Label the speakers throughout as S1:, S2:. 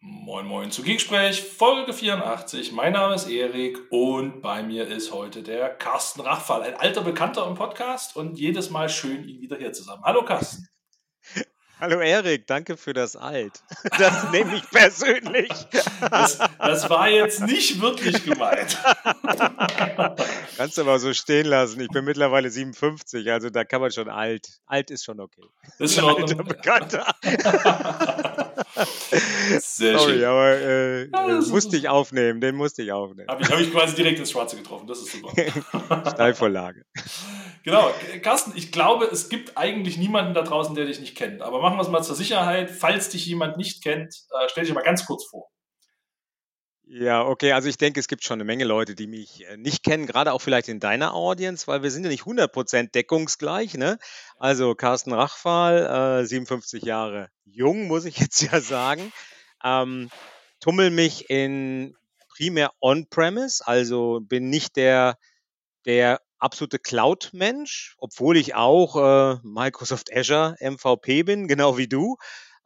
S1: Moin Moin zu Geeksprech, Folge 84. Mein Name ist Erik und bei mir ist heute der Carsten Rachfall, ein alter Bekannter im Podcast und jedes Mal schön, ihn wieder hier zu haben. Hallo Carsten.
S2: Hallo Erik, danke für das Alt. Das nehme ich persönlich.
S1: Das, das, war jetzt nicht wirklich gemeint.
S2: Kannst du aber so stehen lassen. Ich bin mittlerweile 57, also da kann man schon alt. Alt ist schon okay.
S1: Ist schon alter Bekannter.
S2: Sehr Sorry, schön. aber äh, ja, musste ich aufnehmen, den musste ich aufnehmen.
S1: Habe ich, hab ich quasi direkt ins Schwarze getroffen, das ist super.
S2: Steilvorlage.
S1: Genau, Carsten, ich glaube, es gibt eigentlich niemanden da draußen, der dich nicht kennt. Aber machen wir es mal zur Sicherheit. Falls dich jemand nicht kennt, äh, stell dich mal ganz kurz vor.
S2: Ja, okay, also ich denke, es gibt schon eine Menge Leute, die mich äh, nicht kennen, gerade auch vielleicht in deiner Audience, weil wir sind ja nicht 100% deckungsgleich, ne? Also Carsten Rachfall, äh, 57 Jahre jung, muss ich jetzt ja sagen, ähm, tummel mich in primär On-Premise, also bin nicht der, der absolute Cloud-Mensch, obwohl ich auch äh, Microsoft Azure MVP bin, genau wie du,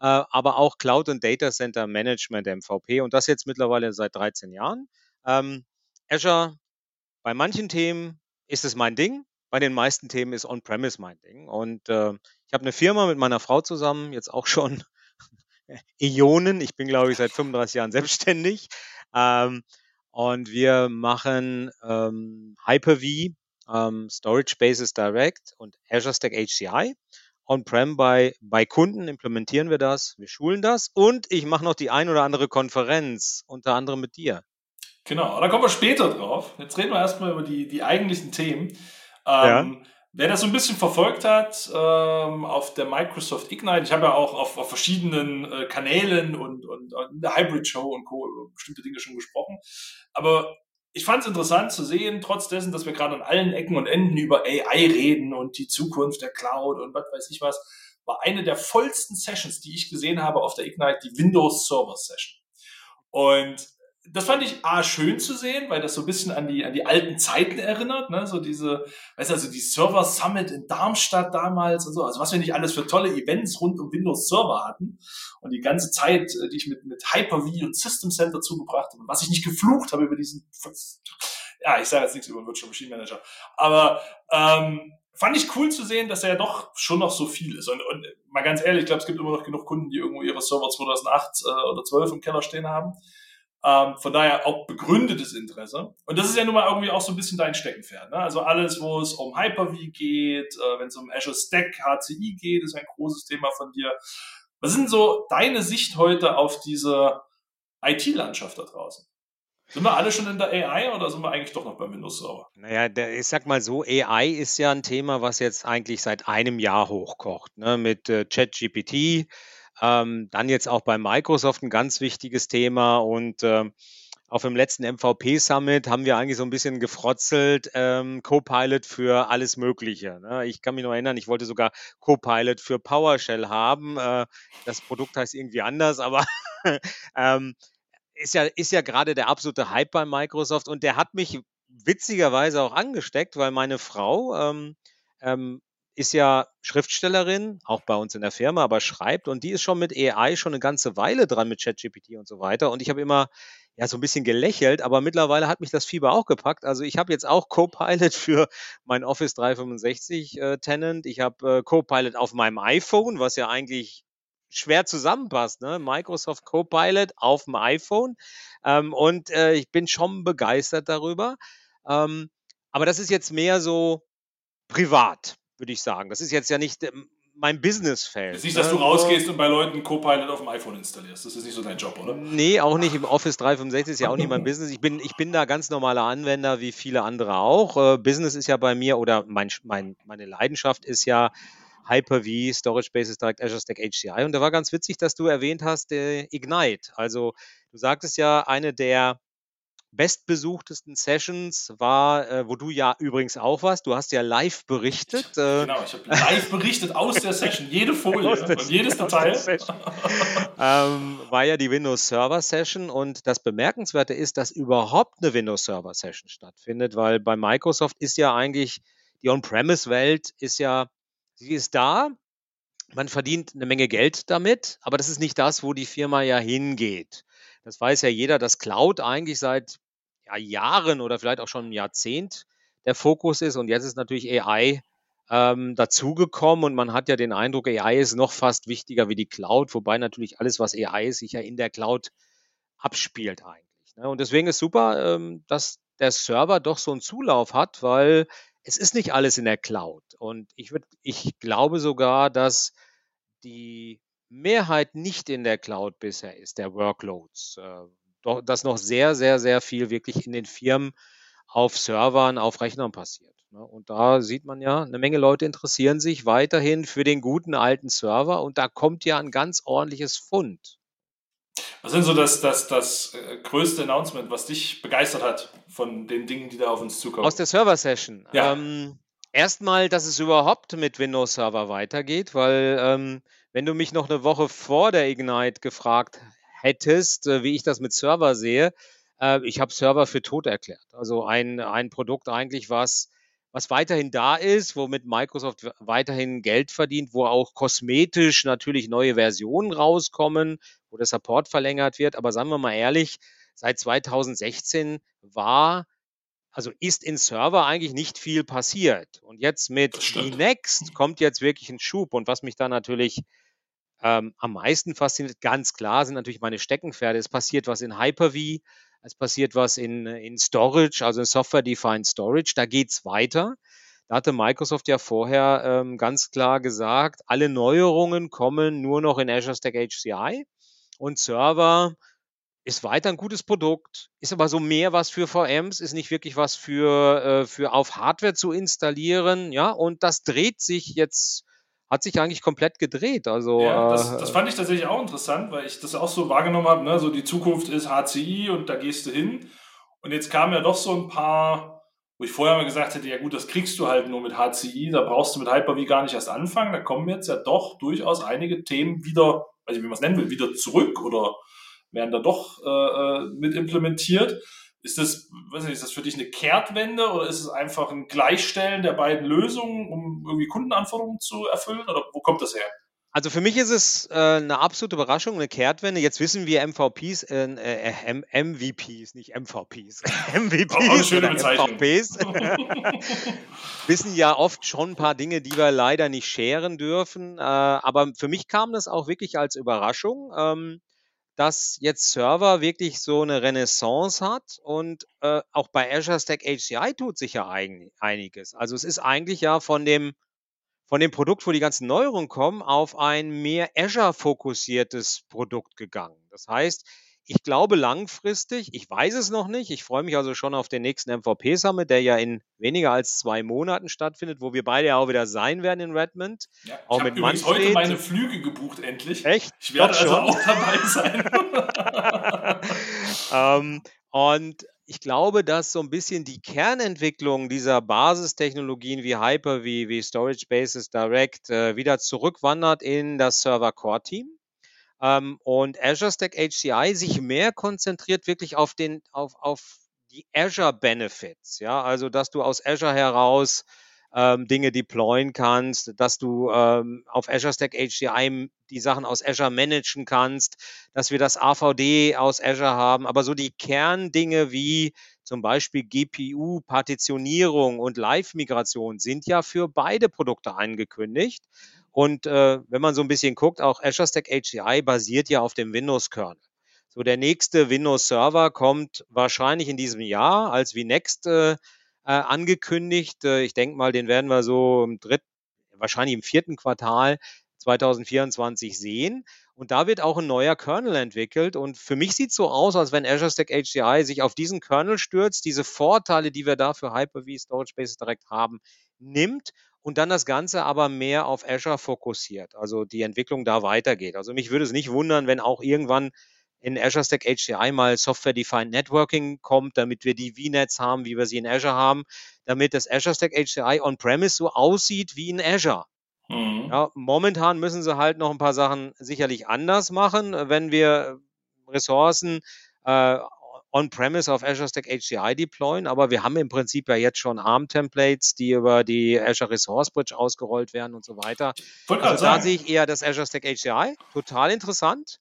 S2: aber auch Cloud und Data Center Management MVP und das jetzt mittlerweile seit 13 Jahren. Ähm, Azure, bei manchen Themen ist es mein Ding, bei den meisten Themen ist On-Premise mein Ding. Und äh, ich habe eine Firma mit meiner Frau zusammen, jetzt auch schon Ionen. Ich bin, glaube ich, seit 35 Jahren selbstständig. Ähm, und wir machen ähm, Hyper-V, ähm, Storage Bases Direct und Azure Stack HCI. On-Prem bei, bei Kunden implementieren wir das, wir schulen das und ich mache noch die ein oder andere Konferenz, unter anderem mit dir.
S1: Genau, da kommen wir später drauf. Jetzt reden wir erstmal über die, die eigentlichen Themen. Ähm, ja. Wer das so ein bisschen verfolgt hat ähm, auf der Microsoft Ignite, ich habe ja auch auf, auf verschiedenen äh, Kanälen und, und, und in der Hybrid Show und Co. über bestimmte Dinge schon gesprochen. Aber ich fand es interessant zu sehen, trotz dessen, dass wir gerade an allen Ecken und Enden über AI reden und die Zukunft der Cloud und was weiß ich was, war eine der vollsten Sessions, die ich gesehen habe auf der Ignite, die Windows Server Session. Und das fand ich A, schön zu sehen, weil das so ein bisschen an die, an die alten Zeiten erinnert, ne? so diese, weißt du, also die Server Summit in Darmstadt damals und so, also was wir nicht alles für tolle Events rund um Windows Server hatten und die ganze Zeit, äh, die ich mit, mit Hyper-V und System Center zugebracht habe und was ich nicht geflucht habe über diesen, ja, ich sage jetzt nichts über Virtual Machine Manager, aber ähm, fand ich cool zu sehen, dass er ja doch schon noch so viel ist. Und, und mal ganz ehrlich, ich glaube, es gibt immer noch genug Kunden, die irgendwo ihre Server 2008 äh, oder 12 im Keller stehen haben ähm, von daher auch begründetes Interesse. Und das ist ja nun mal irgendwie auch so ein bisschen dein Steckenpferd. Ne? Also alles, wo es um Hyper-V geht, äh, wenn es um Azure Stack, HCI geht, ist ein großes Thema von dir. Was sind so deine Sicht heute auf diese IT-Landschaft da draußen? Sind wir alle schon in der AI oder sind wir eigentlich doch noch beim Windows Server?
S2: Naja, der, ich sag mal so, AI ist ja ein Thema, was jetzt eigentlich seit einem Jahr hochkocht, ne? mit äh, ChatGPT ähm, dann jetzt auch bei Microsoft ein ganz wichtiges Thema und ähm, auf dem letzten MVP Summit haben wir eigentlich so ein bisschen gefrotzelt, ähm, Copilot für alles Mögliche. Ne? Ich kann mich noch erinnern, ich wollte sogar Copilot für PowerShell haben. Äh, das Produkt heißt irgendwie anders, aber ähm, ist ja, ist ja gerade der absolute Hype bei Microsoft und der hat mich witzigerweise auch angesteckt, weil meine Frau ähm, ähm, ist ja Schriftstellerin, auch bei uns in der Firma, aber schreibt und die ist schon mit AI schon eine ganze Weile dran mit ChatGPT und so weiter. Und ich habe immer ja so ein bisschen gelächelt, aber mittlerweile hat mich das Fieber auch gepackt. Also ich habe jetzt auch Copilot für mein Office 365 äh, Tenant. Ich habe äh, Copilot auf meinem iPhone, was ja eigentlich schwer zusammenpasst, ne? Microsoft Copilot auf dem iPhone. Ähm, und äh, ich bin schon begeistert darüber. Ähm, aber das ist jetzt mehr so privat würde ich sagen. Das ist jetzt ja nicht ähm, mein Businessfeld.
S1: Das ist nicht, dass ne? du rausgehst und bei Leuten Copilot auf dem iPhone installierst. Das ist nicht so dein Job, oder?
S2: Nee, auch nicht im Office 365 ist ja auch nicht mein Business. Ich bin, ich bin da ganz normaler Anwender wie viele andere auch. Äh, Business ist ja bei mir oder mein, mein, meine Leidenschaft ist ja Hyper-V, Storage Bases Direct Azure Stack HCI. Und da war ganz witzig, dass du erwähnt hast, äh, Ignite. Also du sagtest ja, eine der bestbesuchtesten Sessions war, äh, wo du ja übrigens auch warst. Du hast ja live berichtet.
S1: Äh, genau, ich habe live berichtet aus der Session, jede Folie und jedes Detail.
S2: ähm, war ja die Windows Server Session und das Bemerkenswerte ist, dass überhaupt eine Windows Server Session stattfindet, weil bei Microsoft ist ja eigentlich die On-Premise-Welt ist ja, sie ist da, man verdient eine Menge Geld damit, aber das ist nicht das, wo die Firma ja hingeht. Das weiß ja jeder, dass Cloud eigentlich seit ja, Jahren oder vielleicht auch schon ein Jahrzehnt der Fokus ist und jetzt ist natürlich AI ähm, dazugekommen und man hat ja den Eindruck, AI ist noch fast wichtiger wie die Cloud, wobei natürlich alles, was AI ist, sich ja in der Cloud abspielt eigentlich. Ne? Und deswegen ist super, ähm, dass der Server doch so einen Zulauf hat, weil es ist nicht alles in der Cloud. Und ich, würd, ich glaube sogar, dass die Mehrheit nicht in der Cloud bisher ist, der Workloads. Äh, doch, dass noch sehr, sehr, sehr viel wirklich in den Firmen auf Servern, auf Rechnern passiert. Ne? Und da sieht man ja, eine Menge Leute interessieren sich weiterhin für den guten alten Server und da kommt ja ein ganz ordentliches Fund.
S1: Was sind so das, das, das äh, größte Announcement, was dich begeistert hat von den Dingen, die da auf uns zukommen?
S2: Aus der Server-Session. Ja. Ähm, erstmal, dass es überhaupt mit Windows Server weitergeht, weil ähm, wenn du mich noch eine Woche vor der Ignite gefragt hättest, äh, wie ich das mit Server sehe, äh, ich habe Server für tot erklärt. Also ein, ein Produkt eigentlich, was, was weiterhin da ist, womit Microsoft weiterhin Geld verdient, wo auch kosmetisch natürlich neue Versionen rauskommen, wo der Support verlängert wird. Aber sagen wir mal ehrlich, seit 2016 war also ist in Server eigentlich nicht viel passiert. Und jetzt mit Next kommt jetzt wirklich ein Schub. Und was mich da natürlich ähm, am meisten fasziniert, ganz klar, sind natürlich meine Steckenpferde. Es passiert was in Hyper-V, es passiert was in, in Storage, also in Software-Defined Storage. Da geht's weiter. Da hatte Microsoft ja vorher ähm, ganz klar gesagt, alle Neuerungen kommen nur noch in Azure Stack HCI und Server ist weiter ein gutes Produkt, ist aber so mehr was für VMs, ist nicht wirklich was für, äh, für auf Hardware zu installieren, ja, und das dreht sich jetzt hat sich eigentlich komplett gedreht. Also,
S1: ja, das, äh, das, fand ich tatsächlich auch interessant, weil ich das auch so wahrgenommen habe. Ne? So die Zukunft ist HCI und da gehst du hin. Und jetzt kamen ja doch so ein paar, wo ich vorher mal gesagt hätte, ja gut, das kriegst du halt nur mit HCI, da brauchst du mit Hyper-V gar nicht erst anfangen. Da kommen jetzt ja doch durchaus einige Themen wieder, ich, wie man es nennen will, wieder zurück oder werden da doch äh, äh mit implementiert. Ist das, weiß nicht, ist das für dich eine Kehrtwende oder ist es einfach ein Gleichstellen der beiden Lösungen, um irgendwie Kundenanforderungen zu erfüllen? Oder wo kommt das her?
S2: Also für mich ist es äh, eine absolute Überraschung, eine Kehrtwende. Jetzt wissen wir MVPs, äh, äh, MVPs, nicht MVPs, MVPs oder MVPs, wissen ja oft schon ein paar Dinge, die wir leider nicht scheren dürfen. Äh, aber für mich kam das auch wirklich als Überraschung. Ähm, dass jetzt Server wirklich so eine Renaissance hat und äh, auch bei Azure Stack HCI tut sich ja eigen, einiges. Also es ist eigentlich ja von dem von dem Produkt, wo die ganzen Neuerungen kommen, auf ein mehr Azure-fokussiertes Produkt gegangen. Das heißt, ich glaube langfristig, ich weiß es noch nicht, ich freue mich also schon auf den nächsten MVP-Summit, der ja in weniger als zwei Monaten stattfindet, wo wir beide ja auch wieder sein werden in Redmond.
S1: Ja, auch ich habe übrigens heute meine Flüge gebucht, endlich.
S2: Echt?
S1: Ich werde also auch dabei
S2: sein. ähm, und ich glaube, dass so ein bisschen die Kernentwicklung dieser Basistechnologien wie Hyper, wie, wie Storage Bases Direct äh, wieder zurückwandert in das Server Core Team ähm, und Azure Stack HCI sich mehr konzentriert wirklich auf den, auf, auf die Azure Benefits, ja, also dass du aus Azure heraus ähm, Dinge deployen kannst, dass du ähm, auf Azure Stack HCI die Sachen aus Azure managen kannst, dass wir das AVD aus Azure haben, aber so die Kerndinge wie zum Beispiel GPU, Partitionierung und Live-Migration sind ja für beide Produkte angekündigt. Und äh, wenn man so ein bisschen guckt, auch Azure Stack HCI basiert ja auf dem Windows-Kernel. So, der nächste Windows-Server kommt wahrscheinlich in diesem Jahr als VNext äh, äh, angekündigt. Äh, ich denke mal, den werden wir so im dritten, wahrscheinlich im vierten Quartal 2024 sehen. Und da wird auch ein neuer Kernel entwickelt. Und für mich sieht es so aus, als wenn Azure Stack HCI sich auf diesen Kernel stürzt, diese Vorteile, die wir da für Hyper-V Storage Spaces direkt haben, nimmt und dann das Ganze aber mehr auf Azure fokussiert, also die Entwicklung da weitergeht. Also mich würde es nicht wundern, wenn auch irgendwann in Azure Stack HCI mal Software-Defined Networking kommt, damit wir die VNets haben, wie wir sie in Azure haben, damit das Azure Stack HCI on-premise so aussieht wie in Azure. Mhm. Ja, momentan müssen sie halt noch ein paar Sachen sicherlich anders machen, wenn wir Ressourcen äh, on-premise auf Azure Stack HCI deployen, aber wir haben im Prinzip ja jetzt schon ARM-Templates, die über die Azure Resource Bridge ausgerollt werden und so weiter. Also da sehe ich eher das Azure Stack HCI, total interessant.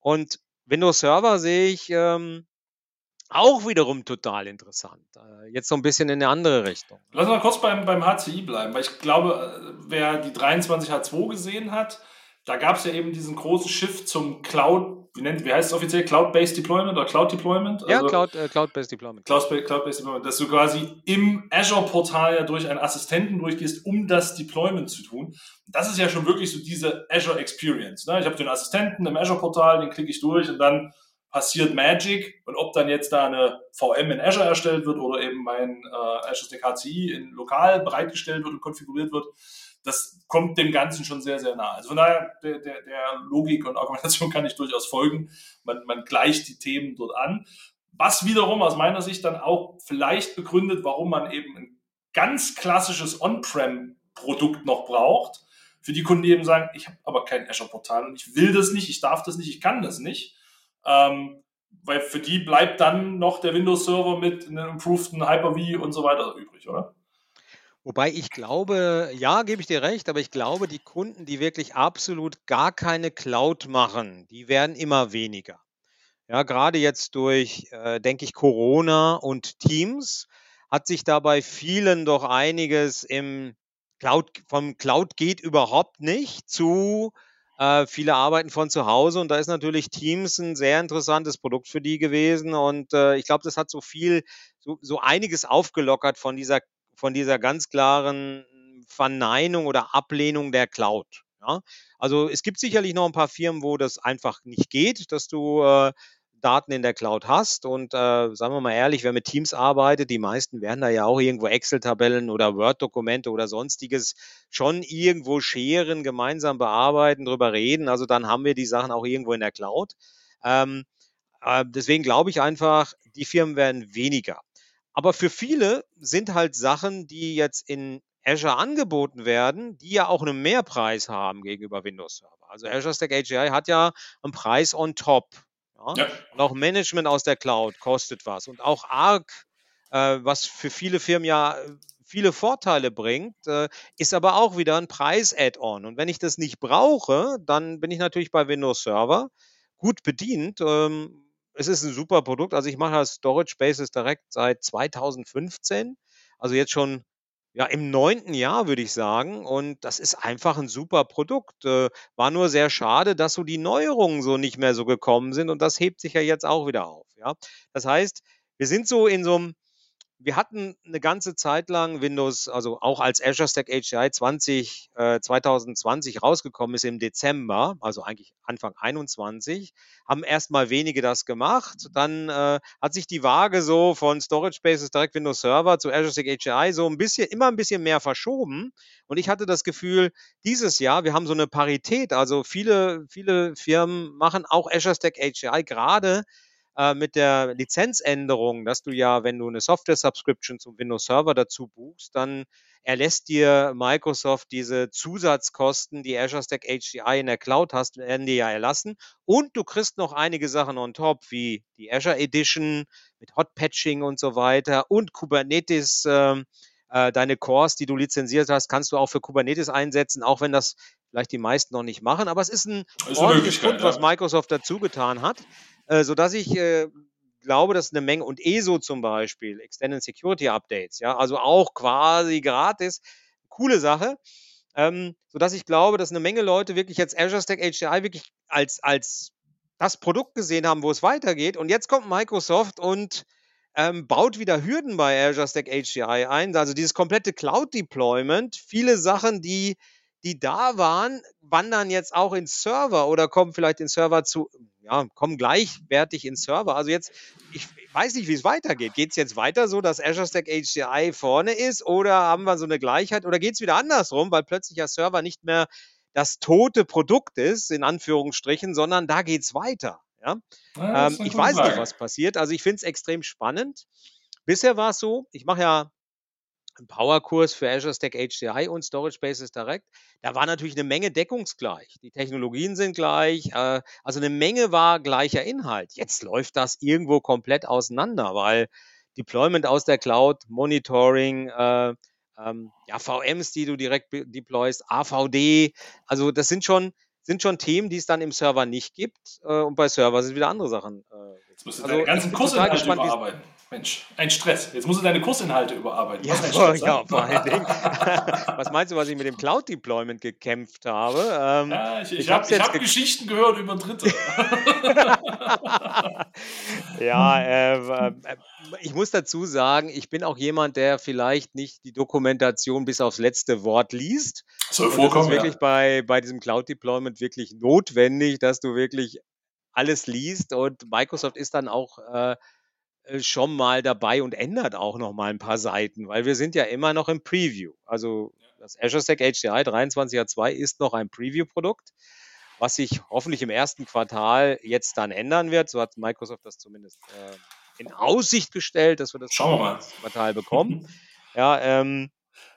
S2: Und Windows Server sehe ich ähm, auch wiederum total interessant. Äh, jetzt so ein bisschen in eine andere Richtung.
S1: Lass mal kurz beim, beim HCI bleiben, weil ich glaube, äh, wer die 23H2 gesehen hat, da gab es ja eben diesen großen Shift zum Cloud, wie, nennt, wie heißt es offiziell, Cloud-Based Deployment oder Cloud Deployment?
S2: Also ja, Cloud, äh, Cloud-Based Deployment.
S1: Cloud-Based Cloud Deployment, dass du quasi im Azure-Portal ja durch einen Assistenten durchgehst, um das Deployment zu tun. Das ist ja schon wirklich so diese Azure Experience. Ne? Ich habe den Assistenten im Azure-Portal, den klicke ich durch und dann passiert Magic und ob dann jetzt da eine VM in Azure erstellt wird oder eben mein äh, Azure Stack HCI in lokal bereitgestellt wird und konfiguriert wird, das kommt dem Ganzen schon sehr, sehr nah. Also von daher, der, der, der Logik und Argumentation kann ich durchaus folgen. Man, man gleicht die Themen dort an. Was wiederum aus meiner Sicht dann auch vielleicht begründet, warum man eben ein ganz klassisches On-Prem-Produkt noch braucht. Für die Kunden, die eben sagen, ich habe aber kein Azure-Portal und ich will das nicht, ich darf das nicht, ich kann das nicht. Ähm, weil für die bleibt dann noch der Windows-Server mit einem improveden Hyper-V und so weiter übrig, oder?
S2: Wobei ich glaube, ja, gebe ich dir recht, aber ich glaube, die Kunden, die wirklich absolut gar keine Cloud machen, die werden immer weniger. Ja, gerade jetzt durch, äh, denke ich, Corona und Teams hat sich dabei vielen doch einiges im Cloud, vom Cloud geht überhaupt nicht zu äh, viele arbeiten von zu Hause und da ist natürlich Teams ein sehr interessantes Produkt für die gewesen und äh, ich glaube, das hat so viel, so, so einiges aufgelockert von dieser von dieser ganz klaren Verneinung oder Ablehnung der Cloud. Ja? Also es gibt sicherlich noch ein paar Firmen, wo das einfach nicht geht, dass du äh, Daten in der Cloud hast. Und äh, sagen wir mal ehrlich, wer mit Teams arbeitet, die meisten werden da ja auch irgendwo Excel-Tabellen oder Word-Dokumente oder sonstiges schon irgendwo scheren, gemeinsam bearbeiten, drüber reden. Also dann haben wir die Sachen auch irgendwo in der Cloud. Ähm, äh, deswegen glaube ich einfach, die Firmen werden weniger. Aber für viele sind halt Sachen, die jetzt in Azure angeboten werden, die ja auch einen Mehrpreis haben gegenüber Windows Server. Also Azure Stack AGI hat ja einen Preis on top. Ja? Ja. Und auch Management aus der Cloud kostet was. Und auch Arc, äh, was für viele Firmen ja äh, viele Vorteile bringt, äh, ist aber auch wieder ein Preis-Add-on. Und wenn ich das nicht brauche, dann bin ich natürlich bei Windows Server gut bedient. Ähm, es ist ein super Produkt. Also ich mache das Storage Spaces direkt seit 2015. Also jetzt schon ja, im neunten Jahr, würde ich sagen. Und das ist einfach ein super Produkt. Äh, war nur sehr schade, dass so die Neuerungen so nicht mehr so gekommen sind. Und das hebt sich ja jetzt auch wieder auf. Ja? Das heißt, wir sind so in so einem wir hatten eine ganze Zeit lang Windows, also auch als Azure Stack HCI 20, äh, 2020 rausgekommen ist im Dezember, also eigentlich Anfang 21, haben erstmal wenige das gemacht. Dann äh, hat sich die Waage so von Storage Spaces direkt Windows Server zu Azure Stack HCI so ein bisschen, immer ein bisschen mehr verschoben. Und ich hatte das Gefühl, dieses Jahr, wir haben so eine Parität. Also viele, viele Firmen machen auch Azure Stack HCI gerade äh, mit der Lizenzänderung, dass du ja, wenn du eine Software-Subscription zum Windows Server dazu buchst, dann erlässt dir Microsoft diese Zusatzkosten, die Azure Stack HCI in der Cloud hast, werden dir ja erlassen. Und du kriegst noch einige Sachen on top, wie die Azure Edition mit Hot Patching und so weiter und Kubernetes. Äh, äh, deine Cores, die du lizenziert hast, kannst du auch für Kubernetes einsetzen, auch wenn das vielleicht die meisten noch nicht machen. Aber es ist ein ist ordentliches Grund, was Microsoft dazu getan hat, äh, sodass ich äh, glaube, dass eine Menge und ESO zum Beispiel, Extended Security Updates, ja, also auch quasi gratis, coole Sache. Ähm, sodass ich glaube, dass eine Menge Leute wirklich jetzt Azure Stack HCI wirklich als, als das Produkt gesehen haben, wo es weitergeht. Und jetzt kommt Microsoft und ähm, baut wieder Hürden bei Azure Stack HCI ein. Also dieses komplette Cloud Deployment, viele Sachen, die die da waren, wandern jetzt auch ins Server oder kommen vielleicht in Server zu, ja, kommen gleichwertig ins Server. Also jetzt, ich weiß nicht, wie es weitergeht. Geht es jetzt weiter so, dass Azure Stack HCI vorne ist oder haben wir so eine Gleichheit oder geht es wieder andersrum, weil plötzlich der Server nicht mehr das tote Produkt ist, in Anführungsstrichen, sondern da geht es weiter. Ja? ja ähm, ich weiß Frage. nicht, was passiert. Also ich finde es extrem spannend. Bisher war es so, ich mache ja Powerkurs für Azure Stack HCI und Storage Spaces Direct. Da war natürlich eine Menge deckungsgleich. Die Technologien sind gleich, äh, also eine Menge war gleicher Inhalt. Jetzt läuft das irgendwo komplett auseinander, weil Deployment aus der Cloud, Monitoring, äh, ähm, ja, VMs, die du direkt deployst, AVD, also das sind schon, sind schon Themen, die es dann im Server nicht gibt. Äh, und bei Server sind wieder andere Sachen.
S1: Äh, Jetzt musst du also, deine ganzen Kursinhalte überarbeiten. Mensch, ein Stress. Jetzt musst du deine Kursinhalte überarbeiten.
S2: Ja, Stress, ja vor allen Dingen. was meinst du, was ich mit dem Cloud-Deployment gekämpft habe?
S1: Ähm, ja, ich, ich, ich habe hab ge Geschichten gehört über Dritte.
S2: ja, äh, äh, ich muss dazu sagen, ich bin auch jemand, der vielleicht nicht die Dokumentation bis aufs letzte Wort liest.
S1: Soll vorkommen,
S2: das ist wirklich ja. bei, bei diesem Cloud-Deployment wirklich notwendig, dass du wirklich alles liest und Microsoft ist dann auch äh, schon mal dabei und ändert auch noch mal ein paar Seiten, weil wir sind ja immer noch im Preview. Also das Azure Stack HCI 23.2 ist noch ein Preview-Produkt, was sich hoffentlich im ersten Quartal jetzt dann ändern wird. So hat Microsoft das zumindest äh, in Aussicht gestellt, dass wir das
S1: Schauen wir mal.
S2: Quartal bekommen. ja, ähm,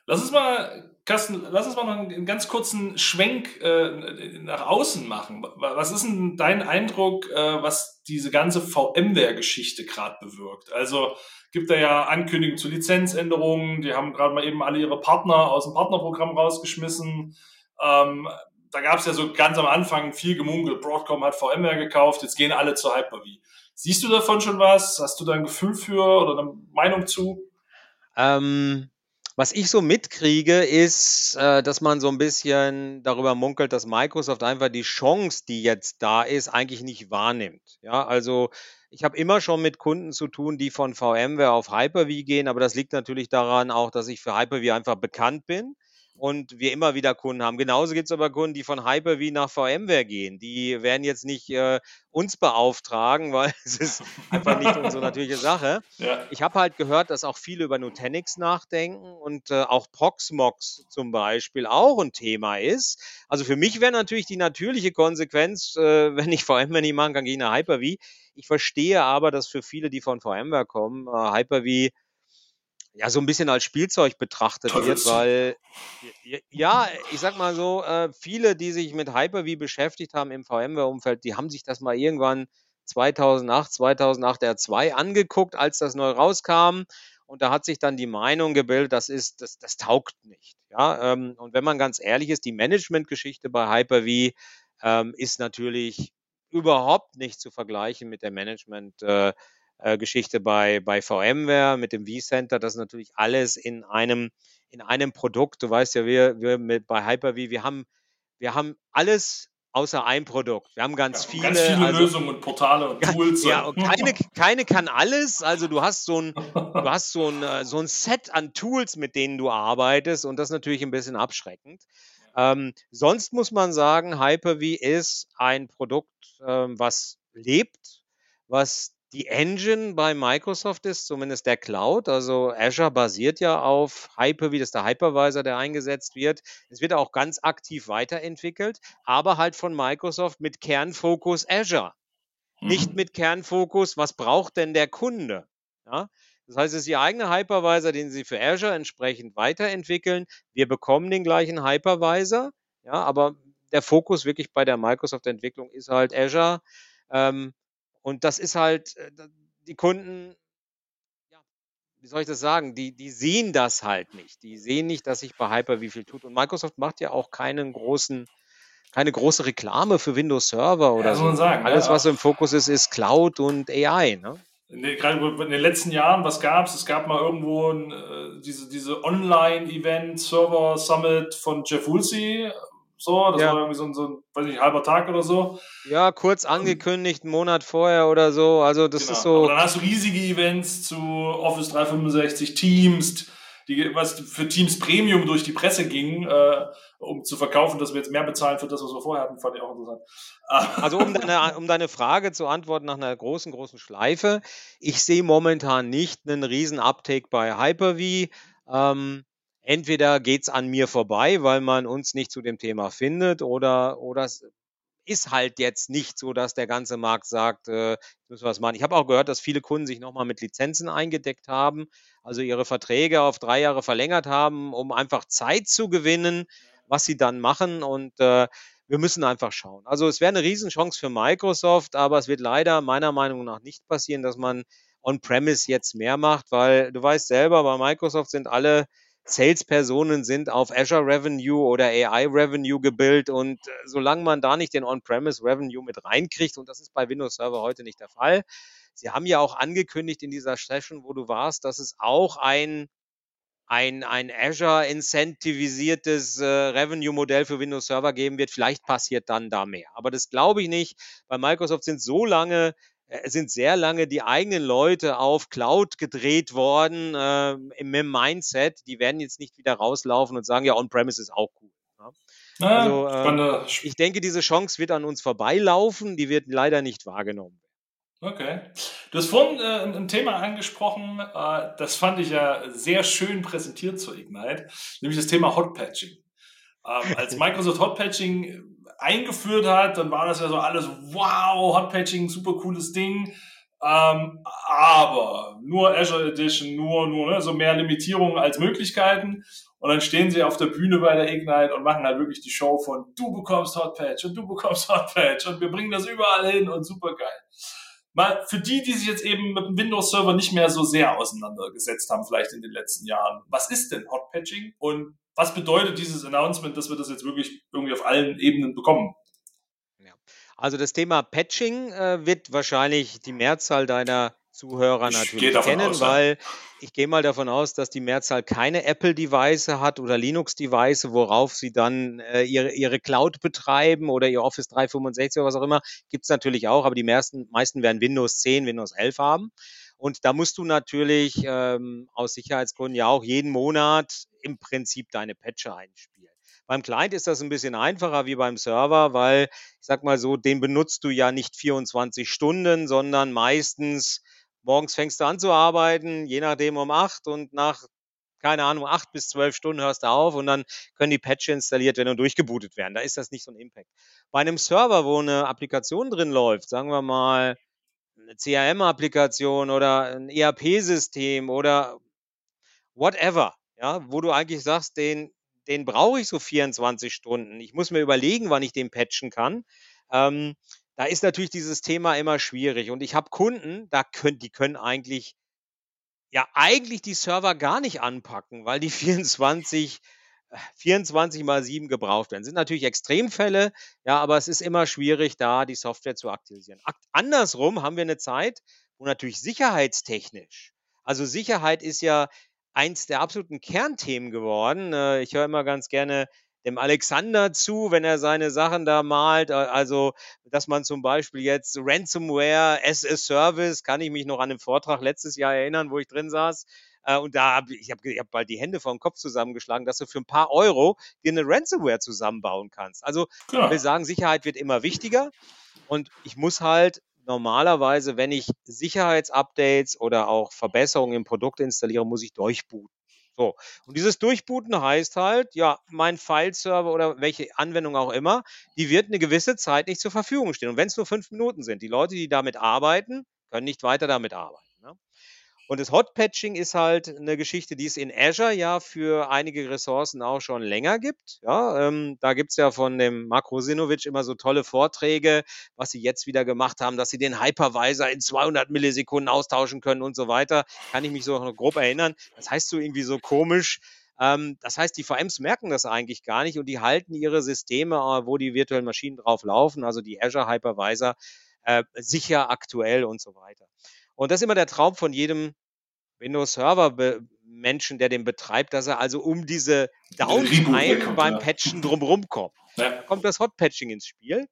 S1: Lass uns mal, Carsten, lass uns mal noch einen ganz kurzen Schwenk äh, nach außen machen. Was ist denn dein Eindruck, äh, was diese ganze VMware-Geschichte gerade bewirkt? Also gibt da ja Ankündigungen zu Lizenzänderungen, die haben gerade mal eben alle ihre Partner aus dem Partnerprogramm rausgeschmissen. Ähm, da gab es ja so ganz am Anfang viel gemunkelt, Broadcom hat VMware gekauft, jetzt gehen alle zu Hyper-V. Siehst du davon schon was? Hast du da ein Gefühl für oder eine Meinung zu?
S2: Ähm, was ich so mitkriege, ist, äh, dass man so ein bisschen darüber munkelt, dass Microsoft einfach die Chance, die jetzt da ist, eigentlich nicht wahrnimmt. Ja, also ich habe immer schon mit Kunden zu tun, die von VMware auf Hyper-V gehen, aber das liegt natürlich daran auch, dass ich für Hyper-V einfach bekannt bin und wir immer wieder Kunden haben. Genauso gibt es aber Kunden, die von Hyper-V nach VMware gehen. Die werden jetzt nicht äh, uns beauftragen, weil es ist einfach nicht unsere natürliche Sache. Ja. Ich habe halt gehört, dass auch viele über Nutanix nachdenken und äh, auch Proxmox zum Beispiel auch ein Thema ist. Also für mich wäre natürlich die natürliche Konsequenz, äh, wenn ich VMware nicht machen kann, gehe ich nach Hyper-V. Ich verstehe aber, dass für viele, die von VMware kommen, äh, Hyper-V ja so ein bisschen als Spielzeug betrachtet wird, weil ja, ich sag mal so, äh, viele, die sich mit Hyper-V beschäftigt haben im VMware-Umfeld, die haben sich das mal irgendwann 2008, 2008 R2 angeguckt, als das neu rauskam. Und da hat sich dann die Meinung gebildet, das ist, das, das taugt nicht. Ja, ähm, und wenn man ganz ehrlich ist, die Management-Geschichte bei Hyper-V ähm, ist natürlich überhaupt nicht zu vergleichen mit der Management- äh, Geschichte bei, bei VMware mit dem vCenter. Das ist natürlich alles in einem, in einem Produkt. Du weißt ja, wir, wir mit, bei Hyper-V, wir haben, wir haben alles außer ein Produkt. Wir haben ganz ja, viele, ganz
S1: viele also, Lösungen und Portale und Tools.
S2: Ja, und keine, keine kann alles. Also du hast so ein, du hast so ein, äh, so ein Set an Tools, mit denen du arbeitest und das ist natürlich ein bisschen abschreckend. Ähm, sonst muss man sagen, Hyper-V ist ein Produkt, ähm, was lebt, was die Engine bei Microsoft ist, zumindest der Cloud. Also Azure basiert ja auf Hyper-V, das ist der Hypervisor, der eingesetzt wird. Es wird auch ganz aktiv weiterentwickelt, aber halt von Microsoft mit Kernfokus Azure. Mhm. Nicht mit Kernfokus, was braucht denn der Kunde? Ja? Das heißt, es ist Ihr eigener Hypervisor, den Sie für Azure entsprechend weiterentwickeln. Wir bekommen den gleichen Hypervisor, ja, aber der Fokus wirklich bei der Microsoft-Entwicklung ist halt Azure. Ähm, und das ist halt, äh, die Kunden, ja, wie soll ich das sagen, die, die sehen das halt nicht. Die sehen nicht, dass sich bei Hyper wie viel tut. Und Microsoft macht ja auch keinen großen, keine große Reklame für Windows Server oder ja, so.
S1: Sagen,
S2: Alles, ja. was im Fokus ist, ist Cloud und AI. Ne?
S1: Gerade in den letzten Jahren, was gab es? Es gab mal irgendwo ein, äh, diese, diese Online-Event Server Summit von Jeff Woolsey, so, das ja. war irgendwie so ein, so ein, weiß nicht, halber Tag oder so.
S2: Ja, kurz angekündigt, einen Monat vorher oder so. Also das genau. ist so.
S1: Aber dann hast du riesige Events zu Office 365, Teams, die, was für Teams Premium durch die Presse ging, äh, um zu verkaufen, dass wir jetzt mehr bezahlen für das, was wir vorher hatten, fand ich auch interessant.
S2: Also um deine, um deine Frage zu antworten nach einer großen, großen Schleife. Ich sehe momentan nicht einen riesen Uptake bei Hyper-V. Ähm, entweder geht es an mir vorbei, weil man uns nicht zu dem Thema findet, oder, oder ist halt jetzt nicht so, dass der ganze Markt sagt, äh, müssen wir was machen. Ich habe auch gehört, dass viele Kunden sich nochmal mit Lizenzen eingedeckt haben, also ihre Verträge auf drei Jahre verlängert haben, um einfach Zeit zu gewinnen, was sie dann machen. Und äh, wir müssen einfach schauen. Also es wäre eine Riesenchance für Microsoft, aber es wird leider meiner Meinung nach nicht passieren, dass man on-premise jetzt mehr macht, weil du weißt selber, bei Microsoft sind alle Salespersonen sind auf Azure Revenue oder AI Revenue gebildet und äh, solange man da nicht den On-Premise Revenue mit reinkriegt, und das ist bei Windows Server heute nicht der Fall, Sie haben ja auch angekündigt in dieser Session, wo du warst, dass es auch ein ein, ein Azure incentivisiertes äh, Revenue-Modell für Windows Server geben wird. Vielleicht passiert dann da mehr. Aber das glaube ich nicht. Bei Microsoft sind so lange äh, sind sehr lange die eigenen Leute auf Cloud gedreht worden äh, im, Mindset. Die werden jetzt nicht wieder rauslaufen und sagen, ja, On-Premise ist auch cool. Ja. Also, äh, ich denke, diese Chance wird an uns vorbeilaufen, die wird leider nicht wahrgenommen
S1: Okay. Du hast vorhin äh, ein Thema angesprochen, äh, das fand ich ja sehr schön präsentiert zu Ignite, nämlich das Thema Hotpatching. Ähm, als Microsoft Hotpatching eingeführt hat, dann war das ja so alles, wow, Hotpatching, super cooles Ding. Ähm, aber nur Azure Edition, nur, nur, ne, so mehr Limitierungen als Möglichkeiten. Und dann stehen sie auf der Bühne bei der Ignite und machen halt wirklich die Show von du bekommst Hotpatch und du bekommst Hotpatch und wir bringen das überall hin und super geil. Mal für die, die sich jetzt eben mit dem Windows Server nicht mehr so sehr auseinandergesetzt haben, vielleicht in den letzten Jahren. Was ist denn Hotpatching und was bedeutet dieses Announcement, dass wir das jetzt wirklich irgendwie auf allen Ebenen bekommen?
S2: Ja. Also das Thema Patching äh, wird wahrscheinlich die Mehrzahl deiner Zuhörer ich natürlich kennen, aus, weil ich gehe mal davon aus, dass die Mehrzahl keine Apple-Device hat oder Linux-Device, worauf sie dann äh, ihre, ihre Cloud betreiben oder ihr Office 365 oder was auch immer. Gibt es natürlich auch, aber die meisten, meisten werden Windows 10, Windows 11 haben. Und da musst du natürlich ähm, aus Sicherheitsgründen ja auch jeden Monat im Prinzip deine Patcher einspielen. Beim Client ist das ein bisschen einfacher wie beim Server, weil ich sag mal so, den benutzt du ja nicht 24 Stunden, sondern meistens morgens fängst du an zu arbeiten, je nachdem um acht und nach keine Ahnung, acht bis zwölf Stunden hörst du auf und dann können die Patches installiert werden und durchgebootet werden. Da ist das nicht so ein Impact. Bei einem Server, wo eine Applikation drin läuft, sagen wir mal, CRM-Applikation oder ein ERP-System oder whatever, ja, wo du eigentlich sagst, den, den brauche ich so 24 Stunden. Ich muss mir überlegen, wann ich den patchen kann. Ähm, da ist natürlich dieses Thema immer schwierig. Und ich habe Kunden, da können, die können eigentlich, ja, eigentlich die Server gar nicht anpacken, weil die 24 24 mal 7 gebraucht werden. Das sind natürlich Extremfälle, ja, aber es ist immer schwierig, da die Software zu aktualisieren. Andersrum haben wir eine Zeit, wo natürlich sicherheitstechnisch, also Sicherheit ist ja eins der absoluten Kernthemen geworden. Äh, ich höre immer ganz gerne dem Alexander zu, wenn er seine Sachen da malt. Äh, also, dass man zum Beispiel jetzt Ransomware as a Service, kann ich mich noch an den Vortrag letztes Jahr erinnern, wo ich drin saß, äh, und da habe ich, hab, ich hab bald die Hände vor dem Kopf zusammengeschlagen, dass du für ein paar Euro dir eine Ransomware zusammenbauen kannst. Also ich will sagen, Sicherheit wird immer wichtiger. Und ich muss halt normalerweise, wenn ich Sicherheitsupdates oder auch Verbesserungen im Produkt installiere, muss ich durchbooten. So. Und dieses Durchbooten heißt halt, ja, mein File-Server oder welche Anwendung auch immer, die wird eine gewisse Zeit nicht zur Verfügung stehen. Und wenn es nur fünf Minuten sind, die Leute, die damit arbeiten, können nicht weiter damit arbeiten. Und das Hot-Patching ist halt eine Geschichte, die es in Azure ja für einige Ressourcen auch schon länger gibt. Ja, ähm, da gibt's ja von dem Mark Rosinovic immer so tolle Vorträge, was sie jetzt wieder gemacht haben, dass sie den Hypervisor in 200 Millisekunden austauschen können und so weiter. Kann ich mich so noch grob erinnern. Das heißt so irgendwie so komisch. Ähm, das heißt, die VMs merken das eigentlich gar nicht und die halten ihre Systeme, äh, wo die virtuellen Maschinen drauf laufen, also die Azure Hypervisor, äh, sicher, aktuell und so weiter. Und das ist immer der Traum von jedem Windows Server Menschen, der den betreibt, dass er also um diese Downtime beim. Patchen drumherum kommt. Da kommt das Hot Patching ins Spiel.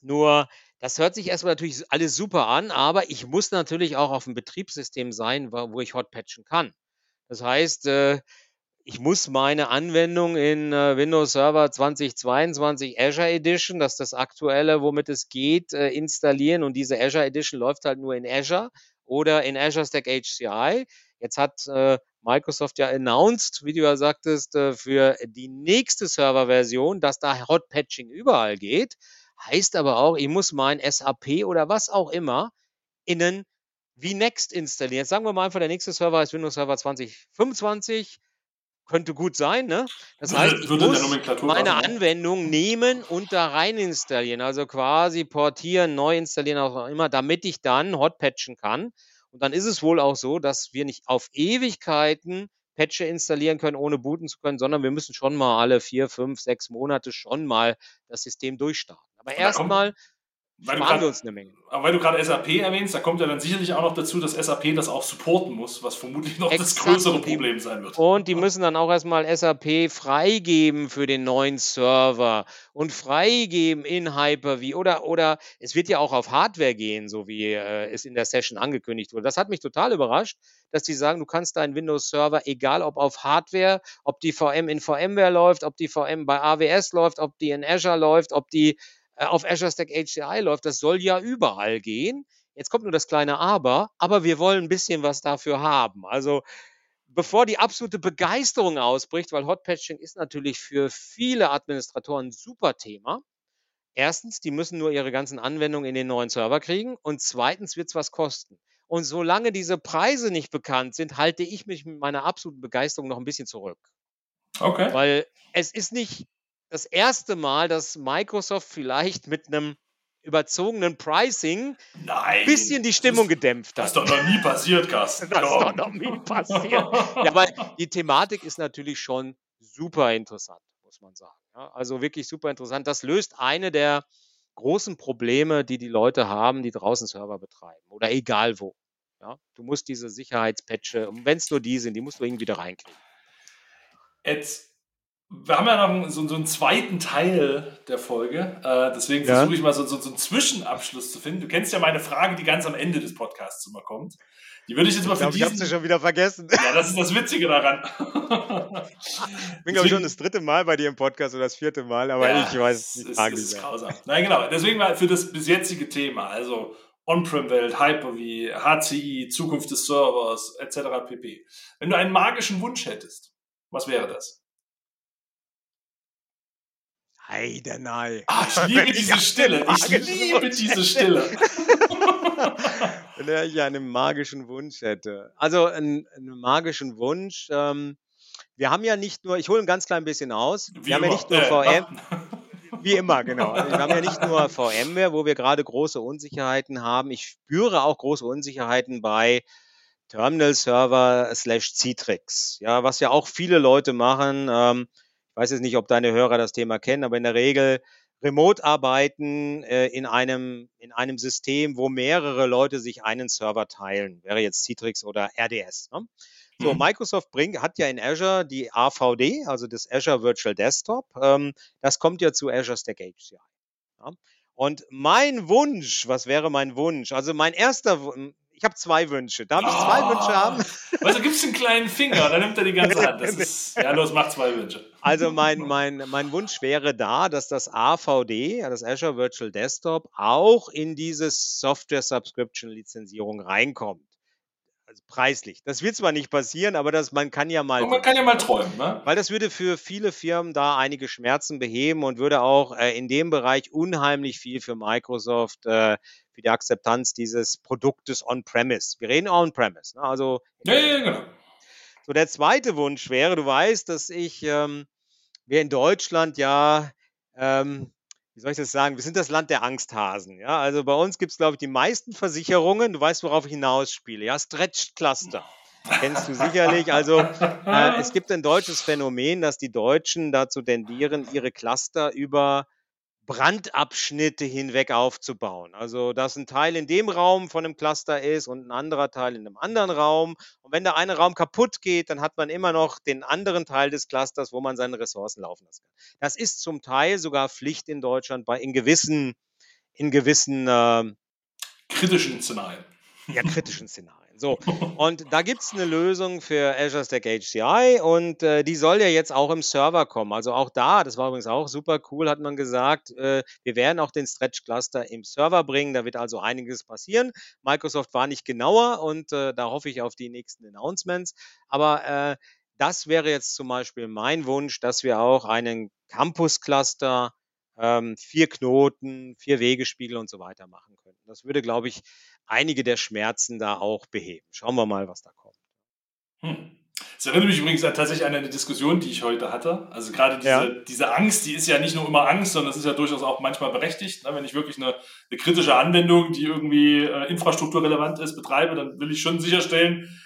S2: Nur, das hört sich erstmal natürlich alles super an, aber ich muss natürlich auch auf dem Betriebssystem sein, wo ich Hot patchen kann. Das heißt, äh, ich muss meine Anwendung in äh, Windows Server 2022 Azure Edition, das ist das aktuelle, womit es geht, äh, installieren. Und diese Azure Edition läuft halt nur in Azure oder in Azure Stack HCI. Jetzt hat äh, Microsoft ja announced, wie du ja sagtest, äh, für die nächste Serverversion, dass da Hot Patching überall geht. Heißt aber auch, ich muss mein SAP oder was auch immer in einen VNext installieren. Jetzt sagen wir mal einfach, der nächste Server ist Windows Server 2025 könnte gut sein, ne? Das heißt, ich muss meine Anwendung nehmen und da rein installieren, also quasi portieren, neu installieren, auch immer, damit ich dann hotpatchen kann. Und dann ist es wohl auch so, dass wir nicht auf Ewigkeiten Patche installieren können, ohne booten zu können, sondern wir müssen schon mal alle vier, fünf, sechs Monate schon mal das System durchstarten. Aber erstmal
S1: weil sparen wir uns eine Menge. Aber weil du gerade SAP erwähnst, da kommt ja dann sicherlich auch noch dazu, dass SAP das auch supporten muss, was vermutlich noch Exakt. das größere Problem sein wird.
S2: Und die müssen dann auch erstmal SAP freigeben für den neuen Server und freigeben in Hyper-V oder, oder es wird ja auch auf Hardware gehen, so wie äh, es in der Session angekündigt wurde. Das hat mich total überrascht, dass die sagen, du kannst deinen Windows-Server, egal ob auf Hardware, ob die VM in VMware läuft, ob die VM bei AWS läuft, ob die in Azure läuft, ob die auf Azure Stack HCI läuft. Das soll ja überall gehen. Jetzt kommt nur das kleine Aber, aber wir wollen ein bisschen was dafür haben. Also bevor die absolute Begeisterung ausbricht, weil Hotpatching ist natürlich für viele Administratoren ein super Thema. Erstens, die müssen nur ihre ganzen Anwendungen in den neuen Server kriegen und zweitens wird es was kosten. Und solange diese Preise nicht bekannt sind, halte ich mich mit meiner absoluten Begeisterung noch ein bisschen zurück. Okay. Weil es ist nicht das erste Mal, dass Microsoft vielleicht mit einem überzogenen Pricing ein bisschen die Stimmung
S1: ist,
S2: gedämpft hat.
S1: Das ist doch noch nie passiert, Carsten.
S2: das ist doch noch nie passiert. ja, aber die Thematik ist natürlich schon super interessant, muss man sagen. Ja, also wirklich super interessant. Das löst eine der großen Probleme, die die Leute haben, die draußen Server betreiben oder egal wo. Ja, du musst diese Sicherheitspatche, wenn es nur die sind, die musst du irgendwie da reinkriegen.
S1: Jetzt wir haben ja noch so, so einen zweiten Teil der Folge. Äh, deswegen ja. versuche ich mal so, so, so, einen Zwischenabschluss zu finden. Du kennst ja meine Frage, die ganz am Ende des Podcasts immer kommt. Die würde ich jetzt mal ich
S2: für glaub, diesen... Ich habe sie schon wieder vergessen.
S1: Ja, das ist das Witzige daran.
S2: ich bin, glaube ich, schon das dritte Mal bei dir im Podcast oder das vierte Mal, aber ja, ich weiß
S1: die Frage ist, ist grausam. Nein, genau. Deswegen mal für das bis jetzige Thema, also On-Prem-Welt, Hyper-V, HCI, Zukunft des Servers, etc. pp. Wenn du einen magischen Wunsch hättest, was wäre das?
S2: Heidenei.
S1: Ah, ich liebe diese Stille. Ich liebe diese Stille.
S2: Wenn ich einen magischen Wunsch hätte. Also einen, einen magischen Wunsch. Ähm, wir haben ja nicht nur, ich hole ein ganz klein bisschen aus. Wie wir immer. haben ja nicht nur äh, VM. Wie immer, genau. Wir haben ja nicht nur VMware, wo wir gerade große Unsicherheiten haben. Ich spüre auch große Unsicherheiten bei Terminal Server slash Citrix. Ja, was ja auch viele Leute machen. Ähm, ich weiß jetzt nicht, ob deine Hörer das Thema kennen, aber in der Regel remote arbeiten äh, in, einem, in einem System, wo mehrere Leute sich einen Server teilen, wäre jetzt Citrix oder RDS. Ne? So, mhm. Microsoft bringt, hat ja in Azure die AVD, also das Azure Virtual Desktop. Ähm, das kommt ja zu Azure Stack HCI. Ja? Und mein Wunsch, was wäre mein Wunsch? Also mein erster, ich habe zwei Wünsche. Darf ich oh. zwei Wünsche haben?
S1: Also gibst du einen kleinen Finger, dann nimmt er die ganze Hand. Ist, ja, los, mach zwei Wünsche.
S2: Also mein, mein, mein Wunsch wäre da, dass das AVD, das Azure Virtual Desktop, auch in diese Software Subscription Lizenzierung reinkommt also preislich. Das wird zwar nicht passieren, aber das, man kann ja mal. Aber
S1: man kann ja mal träumen, ne?
S2: Weil das würde für viele Firmen da einige Schmerzen beheben und würde auch äh, in dem Bereich unheimlich viel für Microsoft, äh, für die Akzeptanz dieses Produktes on-premise. Wir reden on-premise, ne? Also.
S1: Ja, ja, genau.
S2: So, der zweite Wunsch wäre, du weißt, dass ich, ähm, wir in Deutschland ja ähm, wie soll ich das sagen? Wir sind das Land der Angsthasen. Ja, also bei uns gibt es, glaube ich, die meisten Versicherungen. Du weißt, worauf ich hinausspiele. Ja, Stretched Cluster. Kennst du sicherlich. Also äh, es gibt ein deutsches Phänomen, dass die Deutschen dazu tendieren, ihre Cluster über Brandabschnitte hinweg aufzubauen. Also, dass ein Teil in dem Raum von einem Cluster ist und ein anderer Teil in einem anderen Raum. Und wenn der eine Raum kaputt geht, dann hat man immer noch den anderen Teil des Clusters, wo man seine Ressourcen laufen lassen kann. Das ist zum Teil sogar Pflicht in Deutschland bei in gewissen, in gewissen äh,
S1: kritischen Szenarien.
S2: Ja, kritischen Szenarien. So, und da gibt es eine Lösung für Azure Stack HCI und äh, die soll ja jetzt auch im Server kommen. Also auch da, das war übrigens auch super cool, hat man gesagt, äh, wir werden auch den Stretch Cluster im Server bringen. Da wird also einiges passieren. Microsoft war nicht genauer und äh, da hoffe ich auf die nächsten Announcements. Aber äh, das wäre jetzt zum Beispiel mein Wunsch, dass wir auch einen Campus Cluster ähm, vier Knoten, vier Wegespiegel und so weiter machen könnten. Das würde, glaube ich, einige der Schmerzen da auch beheben. Schauen wir mal, was da kommt.
S1: Hm. Das erinnert mich übrigens tatsächlich an eine Diskussion, die ich heute hatte. Also gerade diese, ja. diese Angst, die ist ja nicht nur immer Angst, sondern es ist ja durchaus auch manchmal berechtigt. Ne? Wenn ich wirklich eine, eine kritische Anwendung, die irgendwie äh, infrastrukturrelevant ist, betreibe, dann will ich schon sicherstellen,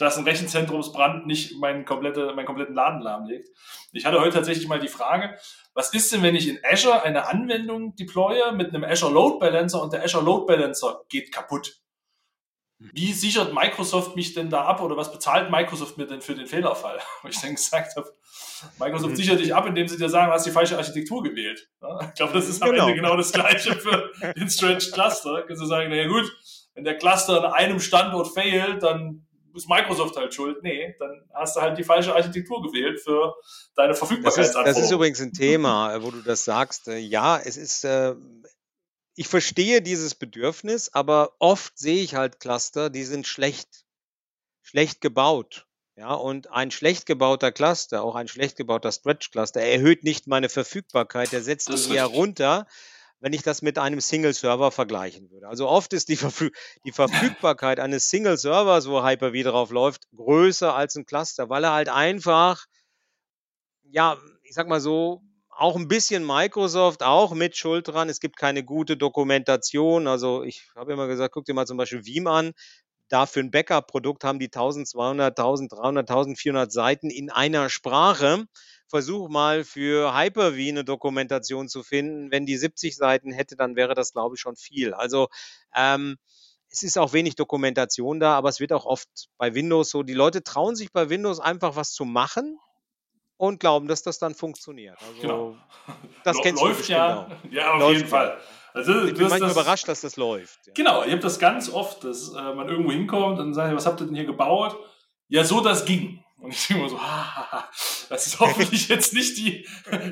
S1: dass ein Rechenzentrumsbrand nicht meinen, komplette, meinen kompletten Laden lahmlegt. Ich hatte heute tatsächlich mal die Frage, was ist denn, wenn ich in Azure eine Anwendung deploye mit einem Azure Load Balancer und der Azure Load Balancer geht kaputt? Wie sichert Microsoft mich denn da ab oder was bezahlt Microsoft mir denn für den Fehlerfall? Wo ich dann gesagt habe, Microsoft mhm. sichert dich ab, indem sie dir sagen, du hast die falsche Architektur gewählt. Ich glaube, das ist am genau. Ende genau das Gleiche für den Stretched Cluster. Kannst du sagen, naja gut, wenn der Cluster an einem Standort fehlt, dann ist Microsoft halt schuld. Nee, dann hast du halt die falsche Architektur gewählt für deine Verfügbarkeit.
S2: Das ist, das ist übrigens ein Thema, wo du das sagst. Ja, es ist, äh, ich verstehe dieses Bedürfnis, aber oft sehe ich halt Cluster, die sind schlecht, schlecht gebaut. Ja, und ein schlecht gebauter Cluster, auch ein schlecht gebauter Stretch Cluster, erhöht nicht meine Verfügbarkeit, der setzt ihn eher runter, wenn ich das mit einem Single-Server vergleichen würde. Also oft ist die, Verfü die Verfügbarkeit eines Single-Servers, wo Hyper-V drauf läuft, größer als ein Cluster, weil er halt einfach, ja, ich sag mal so, auch ein bisschen Microsoft auch mit Schuld dran. Es gibt keine gute Dokumentation. Also ich habe immer gesagt, guck dir mal zum Beispiel Veeam an. Da für ein Backup-Produkt haben die 1200, 1300, 1400 Seiten in einer Sprache versuch mal für Hyper-V eine Dokumentation zu finden. Wenn die 70 Seiten hätte, dann wäre das, glaube ich, schon viel. Also ähm, es ist auch wenig Dokumentation da, aber es wird auch oft bei Windows so, die Leute trauen sich bei Windows einfach was zu machen und glauben, dass das dann funktioniert. Also genau.
S1: das kennst läuft du ja. Auch. Ja, auf läuft jeden Fall.
S2: Also, ich bin manchmal das, überrascht, dass das läuft.
S1: Ja. Genau, ich habe das ganz oft, dass äh, man irgendwo hinkommt und sagt, was habt ihr denn hier gebaut? Ja, so das ging. Und ich denke immer so, das ist hoffentlich jetzt nicht die,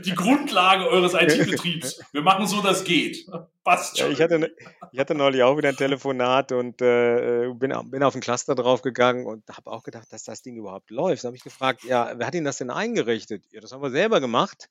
S1: die Grundlage eures IT-Betriebs. Wir machen so, dass geht.
S2: Passt schon. Ja, ich, hatte, ne, ich hatte neulich auch wieder ein Telefonat und äh, bin, bin auf ein Cluster draufgegangen und habe auch gedacht, dass das Ding überhaupt läuft. Da habe ich gefragt, ja, wer hat Ihnen das denn eingerichtet? Ja, das haben wir selber gemacht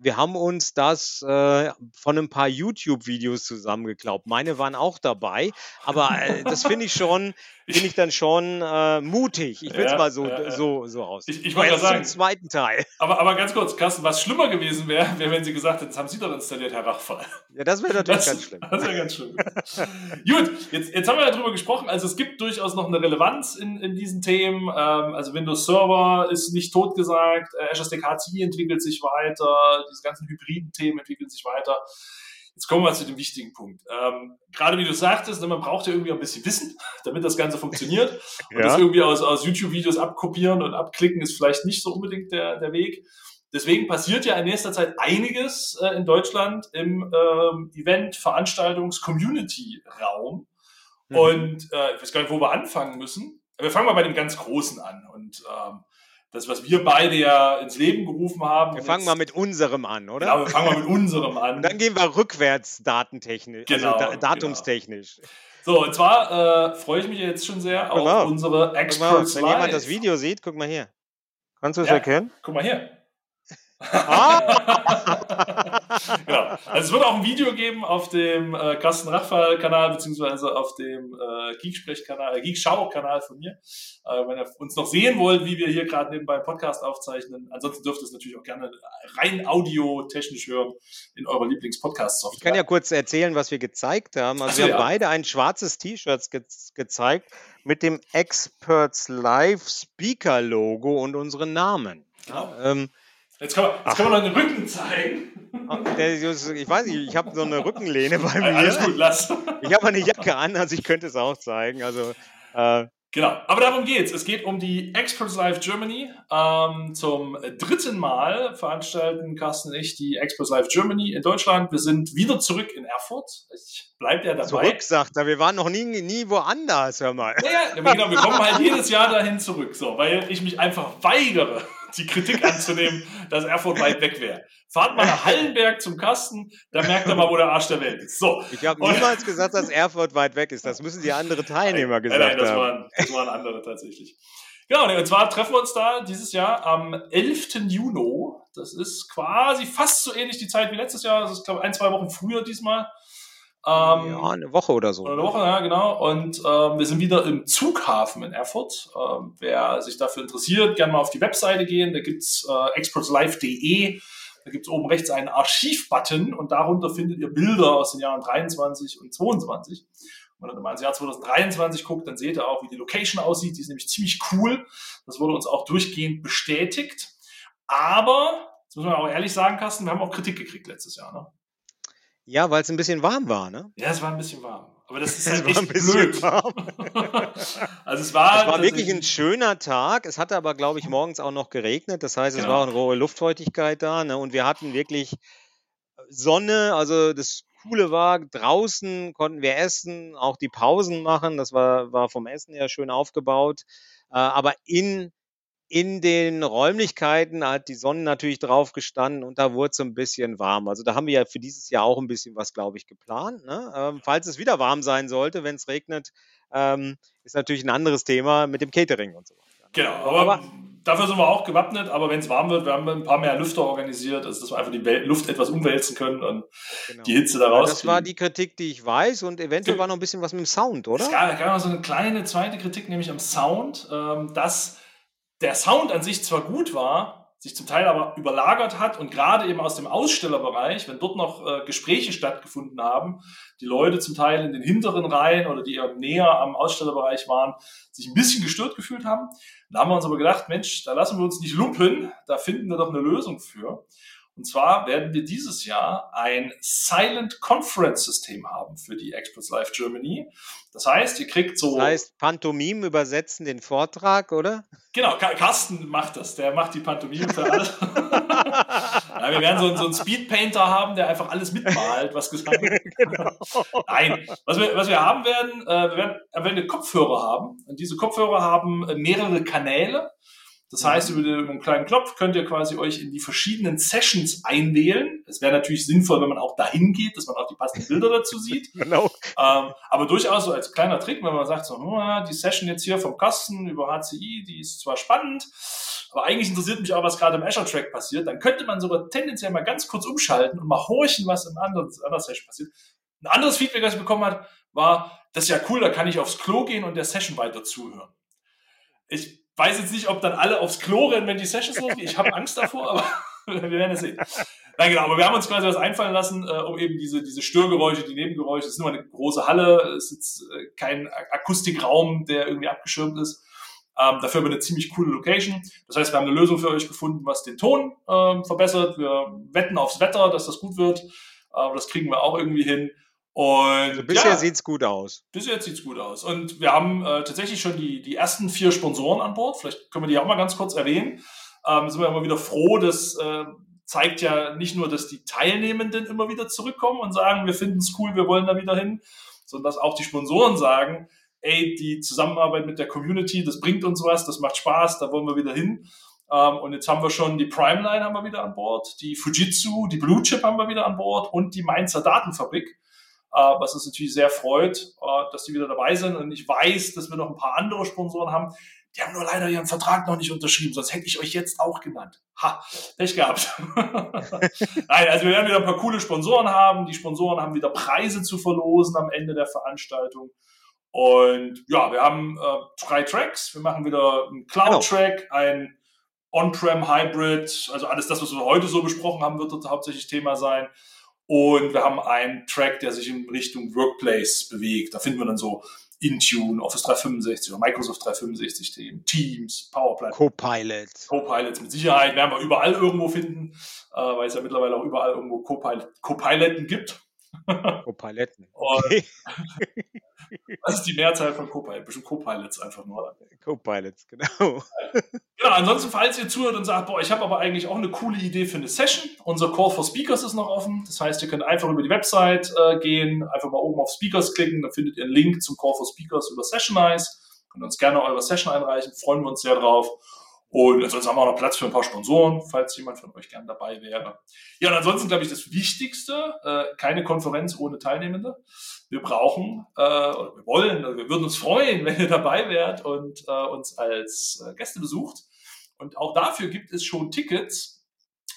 S2: wir haben uns das äh, von ein paar YouTube-Videos zusammengeklaubt. Meine waren auch dabei, aber äh, das finde ich schon, finde ich dann schon äh, mutig. Ich will es ja, mal so, ja, so, so aus.
S1: Ich, ich wollte sagen,
S2: zweiten Teil.
S1: Aber, aber ganz kurz, Carsten, was schlimmer gewesen wäre, wäre, wenn Sie gesagt hätten, das haben Sie doch installiert, Herr Rachfall.
S2: Ja, das wäre natürlich das, ganz schlimm.
S1: Das wäre ganz schlimm. Gut, jetzt, jetzt haben wir darüber gesprochen. Also es gibt durchaus noch eine Relevanz in, in diesen Themen. Ähm, also Windows Server ist nicht totgesagt, äh, Azure Stack HCI entwickelt sich weiter, diese ganzen hybriden Themen entwickeln sich weiter. Jetzt kommen wir zu dem wichtigen Punkt. Ähm, gerade wie du sagtest, ne, man braucht ja irgendwie ein bisschen Wissen, damit das Ganze funktioniert. Und ja. das irgendwie aus, aus YouTube-Videos abkopieren und abklicken ist vielleicht nicht so unbedingt der, der Weg. Deswegen passiert ja in nächster Zeit einiges äh, in Deutschland im ähm, Event-, Veranstaltungs-, Community-Raum. Mhm. Und äh, ich weiß gar nicht, wo wir anfangen müssen. Wir fangen mal bei dem ganz Großen an. Und ähm, das, was wir beide ja ins Leben gerufen haben.
S2: Wir fangen jetzt, mal mit unserem an, oder?
S1: Genau, wir fangen mal mit unserem an.
S2: Und dann gehen wir rückwärts datentechnisch, also genau, also da, datumstechnisch. Genau.
S1: So, und zwar äh, freue ich mich jetzt schon sehr auf mal. unsere Experts
S2: Wenn jemand das Video sieht, guck mal hier. Kannst du es ja, erkennen?
S1: Guck mal hier. Ah! genau. Also es wird auch ein Video geben auf dem äh, Carsten Rachfall-Kanal, beziehungsweise auf dem äh, Geeksprech-Kanal, äh, Geekschau-Kanal von mir. Äh, wenn ihr uns noch sehen wollt, wie wir hier gerade nebenbei Podcast aufzeichnen. Ansonsten dürft ihr es natürlich auch gerne rein audio-technisch hören in eurer Lieblings-Podcast-Software.
S2: Ich kann ja kurz erzählen, was wir gezeigt haben. Also so, wir haben ja. beide ein schwarzes T-Shirt ge gezeigt mit dem Experts Live Speaker Logo und unseren Namen.
S1: Genau. Ähm, Jetzt kann man, jetzt kann man noch den Rücken zeigen.
S2: Ah, ich weiß nicht, ich habe so eine Rückenlehne bei mir.
S1: Alles gut, lass.
S2: Ich habe eine Jacke an, also ich könnte es auch zeigen. Also,
S1: äh, genau, aber darum geht's. Es geht um die Experts Live Germany. Ähm, zum dritten Mal veranstalten Carsten und ich die Experts Live Germany in Deutschland. Wir sind wieder zurück in Erfurt. Ich bleibe ja dabei.
S2: Zurück, sagt er. Wir waren noch nie, nie woanders, hör mal.
S1: Ja, ja, genau. Wir kommen halt jedes Jahr dahin zurück, so, weil ich mich einfach weigere die Kritik anzunehmen, dass Erfurt weit weg wäre. Fahrt mal nach Hallenberg zum Kasten, da merkt ihr mal, wo der Arsch der Welt ist. So.
S2: Ich habe niemals gesagt, dass Erfurt weit weg ist. Das müssen die anderen Teilnehmer gesagt
S1: nein, nein, das
S2: haben.
S1: Waren, das waren andere tatsächlich. Genau, und zwar treffen wir uns da dieses Jahr am 11. Juni. Das ist quasi fast so ähnlich die Zeit wie letztes Jahr. Das ist, glaube ich, ein, zwei Wochen früher diesmal.
S2: Ähm, ja, eine Woche oder so.
S1: Eine Woche, ja, genau. Und ähm, wir sind wieder im Zughafen in Erfurt. Ähm, wer sich dafür interessiert, gerne mal auf die Webseite gehen. Da gibt's äh, expertslive.de. Da gibt's oben rechts einen Archiv-Button und darunter findet ihr Bilder aus den Jahren 23 und 22. Wenn man dann mal ins Jahr 2023 guckt, dann seht ihr auch, wie die Location aussieht. Die ist nämlich ziemlich cool. Das wurde uns auch durchgehend bestätigt. Aber, das muss man auch ehrlich sagen, Carsten, wir haben auch Kritik gekriegt letztes Jahr. Ne?
S2: Ja, weil es ein bisschen warm war, ne?
S1: Ja, es war ein bisschen warm. Aber das ist halt es echt blöd. Warm.
S2: also es war, es war wirklich ein schöner Tag. Es hatte aber, glaube ich, morgens auch noch geregnet. Das heißt, es genau. war eine hohe Luftfeuchtigkeit da. Ne? Und wir hatten wirklich Sonne. Also das Coole war, draußen konnten wir essen, auch die Pausen machen. Das war, war vom Essen her schön aufgebaut. Äh, aber in, in den Räumlichkeiten hat die Sonne natürlich drauf gestanden und da wurde es ein bisschen warm. Also da haben wir ja für dieses Jahr auch ein bisschen was, glaube ich, geplant. Ne? Ähm, falls es wieder warm sein sollte, wenn es regnet, ähm, ist natürlich ein anderes Thema mit dem Catering und so weiter.
S1: Ne? Genau, aber, aber dafür sind wir auch gewappnet, aber wenn es warm wird, wir haben ein paar mehr Lüfter organisiert, also dass wir einfach die Luft etwas umwälzen können und genau. die Hitze daraus.
S2: Das war die Kritik, die ich weiß und eventuell war noch ein bisschen was mit dem Sound, oder? Es
S1: gab, gab noch so eine kleine zweite Kritik, nämlich am Sound, ähm, dass der Sound an sich zwar gut war, sich zum Teil aber überlagert hat und gerade eben aus dem Ausstellerbereich, wenn dort noch äh, Gespräche stattgefunden haben, die Leute zum Teil in den hinteren Reihen oder die eher näher am Ausstellerbereich waren, sich ein bisschen gestört gefühlt haben. Da haben wir uns aber gedacht, Mensch, da lassen wir uns nicht lumpen, da finden wir doch eine Lösung für. Und zwar werden wir dieses Jahr ein Silent Conference System haben für die Experts Live Germany. Das heißt, ihr kriegt so.
S2: Das heißt, Pantomim übersetzen den Vortrag, oder?
S1: Genau, Carsten macht das. Der macht die Pantomime für alle. ja, wir werden so, so einen Speedpainter haben, der einfach alles mitmalt, was gesagt wird. genau. Nein, was wir, was wir haben werden, äh, wir werden, wir werden Kopfhörer haben. Und diese Kopfhörer haben äh, mehrere Kanäle. Das heißt, über den, einen kleinen Knopf könnt ihr quasi euch in die verschiedenen Sessions einwählen. Es wäre natürlich sinnvoll, wenn man auch dahin geht, dass man auch die passenden Bilder dazu sieht. genau. Ähm, aber durchaus so als kleiner Trick, wenn man sagt, so, oh, die Session jetzt hier vom Kasten über HCI, die ist zwar spannend, aber eigentlich interessiert mich auch, was gerade im Azure Track passiert, dann könnte man sogar tendenziell mal ganz kurz umschalten und mal horchen, was in anderen, anderen Session passiert. Ein anderes Feedback, das ich bekommen habe, war, das ist ja cool, da kann ich aufs Klo gehen und der Session weiter zuhören. Ich weiß jetzt nicht, ob dann alle aufs Klo rennen, wenn die Sessions losgehen. Ich habe Angst davor, aber wir werden es sehen. Nein, genau, aber wir haben uns quasi was einfallen lassen, äh, um eben diese, diese Störgeräusche, die Nebengeräusche, es ist nur eine große Halle, es ist jetzt äh, kein Akustikraum, der irgendwie abgeschirmt ist. Ähm, dafür haben wir eine ziemlich coole Location. Das heißt, wir haben eine Lösung für euch gefunden, was den Ton ähm, verbessert. Wir wetten aufs Wetter, dass das gut wird. Äh, das kriegen wir auch irgendwie hin. Und also
S2: bisher ja, sieht's gut aus.
S1: Bisher sieht's gut aus. Und wir haben äh, tatsächlich schon die, die ersten vier Sponsoren an Bord. Vielleicht können wir die auch mal ganz kurz erwähnen. Ähm, sind wir immer wieder froh, das äh, zeigt ja nicht nur, dass die Teilnehmenden immer wieder zurückkommen und sagen, wir finden es cool, wir wollen da wieder hin, sondern dass auch die Sponsoren sagen, ey, die Zusammenarbeit mit der Community, das bringt uns was, das macht Spaß, da wollen wir wieder hin. Ähm, und jetzt haben wir schon die Primeline haben wir wieder an Bord, die Fujitsu, die Blue Chip haben wir wieder an Bord und die Mainzer Datenfabrik. Äh, was uns natürlich sehr freut, äh, dass die wieder dabei sind. Und ich weiß, dass wir noch ein paar andere Sponsoren haben. Die haben nur leider ihren Vertrag noch nicht unterschrieben, sonst hätte ich euch jetzt auch genannt. Ha, Pech gehabt. Nein, also wir werden wieder ein paar coole Sponsoren haben. Die Sponsoren haben wieder Preise zu verlosen am Ende der Veranstaltung. Und ja, wir haben äh, drei Tracks. Wir machen wieder einen Cloud-Track, genau. ein On-Prem Hybrid, also alles das, was wir heute so besprochen haben, wird dort hauptsächlich Thema sein. Und wir haben einen Track, der sich in Richtung Workplace bewegt. Da finden wir dann so Intune, Office 365 oder Microsoft 365 Themen, Teams, PowerPoint.
S2: Copilot.
S1: Copilots mit Sicherheit werden wir überall irgendwo finden, äh, weil es ja mittlerweile auch überall irgendwo Copilot, Copiloten gibt.
S2: Copiloten. Okay.
S1: Was ist die Mehrzahl von Copilot? Bestimmt Copilots einfach nur.
S2: Copilots, genau.
S1: Genau, ansonsten, falls ihr zuhört und sagt, boah, ich habe aber eigentlich auch eine coole Idee für eine Session, unser Call for Speakers ist noch offen. Das heißt, ihr könnt einfach über die Website äh, gehen, einfach mal oben auf Speakers klicken, dann findet ihr einen Link zum Call for Speakers über Sessionize. Könnt uns gerne eure Session einreichen, freuen wir uns sehr drauf. Und ansonsten haben wir auch noch Platz für ein paar Sponsoren, falls jemand von euch gern dabei wäre. Ja, und ansonsten glaube ich das Wichtigste, äh, keine Konferenz ohne Teilnehmende. Wir brauchen, äh, oder wir wollen, wir würden uns freuen, wenn ihr dabei wärt und äh, uns als äh, Gäste besucht. Und auch dafür gibt es schon Tickets.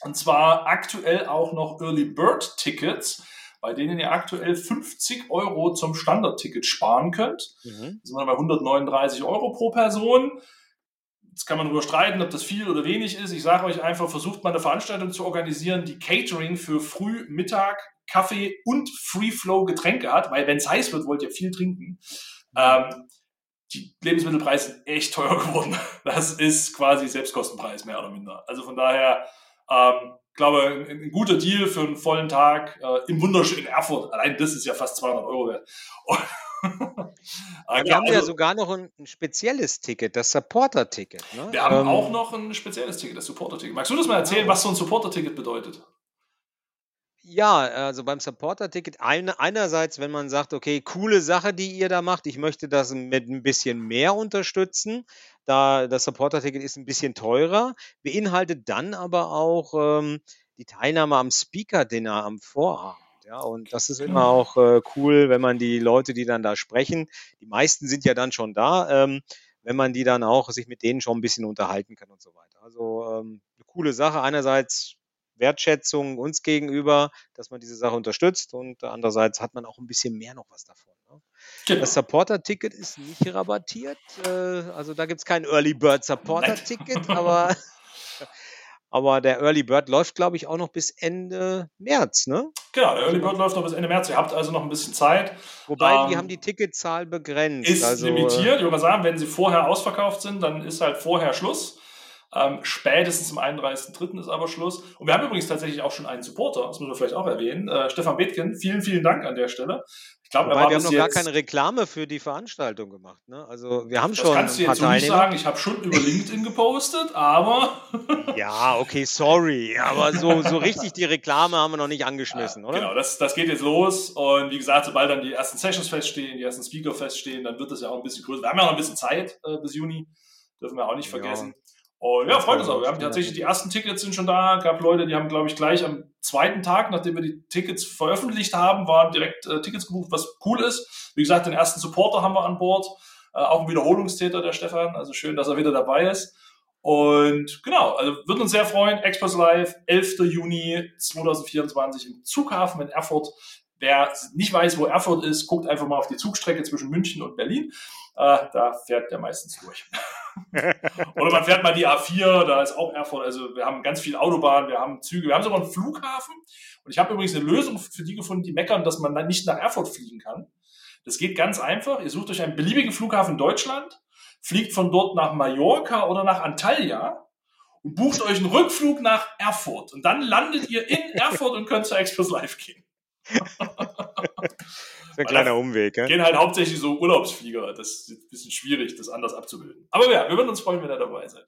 S1: Und zwar aktuell auch noch Early Bird Tickets, bei denen ihr aktuell 50 Euro zum Standardticket sparen könnt. Mhm. Da sind wir bei 139 Euro pro Person. Jetzt kann man darüber streiten, ob das viel oder wenig ist. Ich sage euch einfach, versucht mal eine Veranstaltung zu organisieren, die Catering für Früh, Mittag, Kaffee und Free Flow Getränke hat, weil wenn es heiß wird, wollt ihr viel trinken. Ähm, die Lebensmittelpreise sind echt teuer geworden. Das ist quasi Selbstkostenpreis, mehr oder minder. Also von daher, ähm, glaube ein, ein guter Deal für einen vollen Tag äh, im wunderschönen Erfurt. Allein das ist ja fast 200 Euro wert.
S2: Wir ja, haben also, ja sogar noch ein, ein spezielles Ticket, das Supporter-Ticket.
S1: Ne? Wir haben ähm, auch noch ein spezielles Ticket, das Supporter-Ticket. Magst du das mal erzählen, was so ein Supporter-Ticket bedeutet?
S2: Ja, also beim Supporter-Ticket eine, einerseits, wenn man sagt, okay, coole Sache, die ihr da macht, ich möchte das mit ein bisschen mehr unterstützen, da das Supporter-Ticket ist ein bisschen teurer, beinhaltet dann aber auch ähm, die Teilnahme am Speaker-Dinner am Vorabend. Ja, und das ist immer auch äh, cool, wenn man die Leute, die dann da sprechen, die meisten sind ja dann schon da, ähm, wenn man die dann auch sich mit denen schon ein bisschen unterhalten kann und so weiter. Also ähm, eine coole Sache. Einerseits Wertschätzung uns gegenüber, dass man diese Sache unterstützt und andererseits hat man auch ein bisschen mehr noch was davon. Ne? Genau. Das Supporter-Ticket ist nicht rabattiert, äh, also da gibt es kein Early Bird Supporter-Ticket, aber, aber der Early Bird läuft, glaube ich, auch noch bis Ende März, ne?
S1: Genau, der Early Bird läuft noch bis Ende März. Ihr habt also noch ein bisschen Zeit.
S2: Wobei, ähm, die haben die Ticketzahl begrenzt.
S1: Ist also, limitiert. Ich würde mal sagen, wenn sie vorher ausverkauft sind, dann ist halt vorher Schluss. Ähm, spätestens am 31.03. ist aber Schluss. Und wir haben übrigens tatsächlich auch schon einen Supporter, das müssen wir vielleicht auch erwähnen. Äh, Stefan Bethken, vielen, vielen Dank an der Stelle.
S2: Ich glaube, wir haben noch gar keine Reklame für die Veranstaltung gemacht. Ne? Also wir haben das schon. Das
S1: kannst du jetzt so nicht sagen. Ich habe schon über LinkedIn gepostet, aber.
S2: ja, okay, sorry. Aber so, so richtig die Reklame haben wir noch nicht angeschmissen, ja, oder?
S1: Genau, das, das geht jetzt los. Und wie gesagt, sobald dann die ersten Sessions feststehen, die ersten Speaker feststehen, dann wird das ja auch ein bisschen größer. Wir haben ja noch ein bisschen Zeit äh, bis Juni. Dürfen wir auch nicht vergessen. Und ja, freut uns auch. Wir haben tatsächlich die ersten Tickets sind schon da. Gab Leute, die haben, glaube ich, gleich am zweiten Tag, nachdem wir die Tickets veröffentlicht haben, waren direkt äh, Tickets gebucht, was cool ist. Wie gesagt, den ersten Supporter haben wir an Bord. Äh, auch ein Wiederholungstäter, der Stefan. Also schön, dass er wieder dabei ist. Und genau, also würden uns sehr freuen. Express Live, 11. Juni 2024 im Zughafen in Erfurt. Wer nicht weiß, wo Erfurt ist, guckt einfach mal auf die Zugstrecke zwischen München und Berlin. Äh, da fährt der meistens durch. Oder man fährt mal die A4, da ist auch Erfurt. Also wir haben ganz viel Autobahn, wir haben Züge, wir haben sogar einen Flughafen. Und ich habe übrigens eine Lösung für die gefunden, die meckern, dass man nicht nach Erfurt fliegen kann. Das geht ganz einfach. Ihr sucht euch einen beliebigen Flughafen in Deutschland, fliegt von dort nach Mallorca oder nach Antalya und bucht euch einen Rückflug nach Erfurt. Und dann landet ihr in Erfurt und könnt zur Express Live gehen.
S2: ein kleiner Umweg. Ja?
S1: Gehen halt hauptsächlich so Urlaubsflieger. Das ist ein bisschen schwierig, das anders abzubilden. Aber ja, wir würden uns freuen, wenn ihr dabei seid.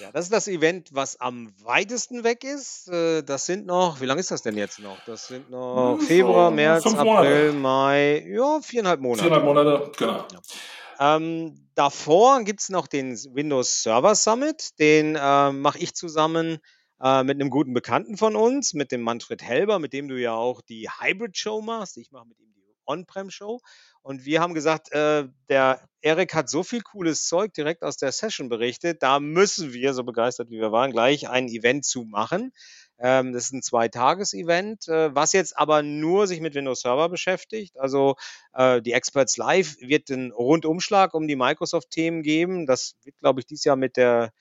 S2: Ja, das ist das Event, was am weitesten weg ist. Äh, das sind noch, wie lange ist das denn jetzt noch? Das sind noch hm, Februar, März, April, Mai, ja, viereinhalb Monate.
S1: Viereinhalb Monate, genau.
S2: Ja. Ähm, davor gibt es noch den Windows Server Summit. Den äh, mache ich zusammen äh, mit einem guten Bekannten von uns, mit dem Manfred Helber, mit dem du ja auch die Hybrid Show machst. Ich mache mit ihm On-Prem-Show. Und wir haben gesagt, äh, der Erik hat so viel cooles Zeug direkt aus der Session berichtet, da müssen wir, so begeistert wie wir waren, gleich ein Event zu machen. Ähm, das ist ein Zweitages-Event, äh, was jetzt aber nur sich mit Windows Server beschäftigt. Also äh, die Experts Live wird einen Rundumschlag um die Microsoft-Themen geben. Das wird, glaube ich, dieses Jahr mit der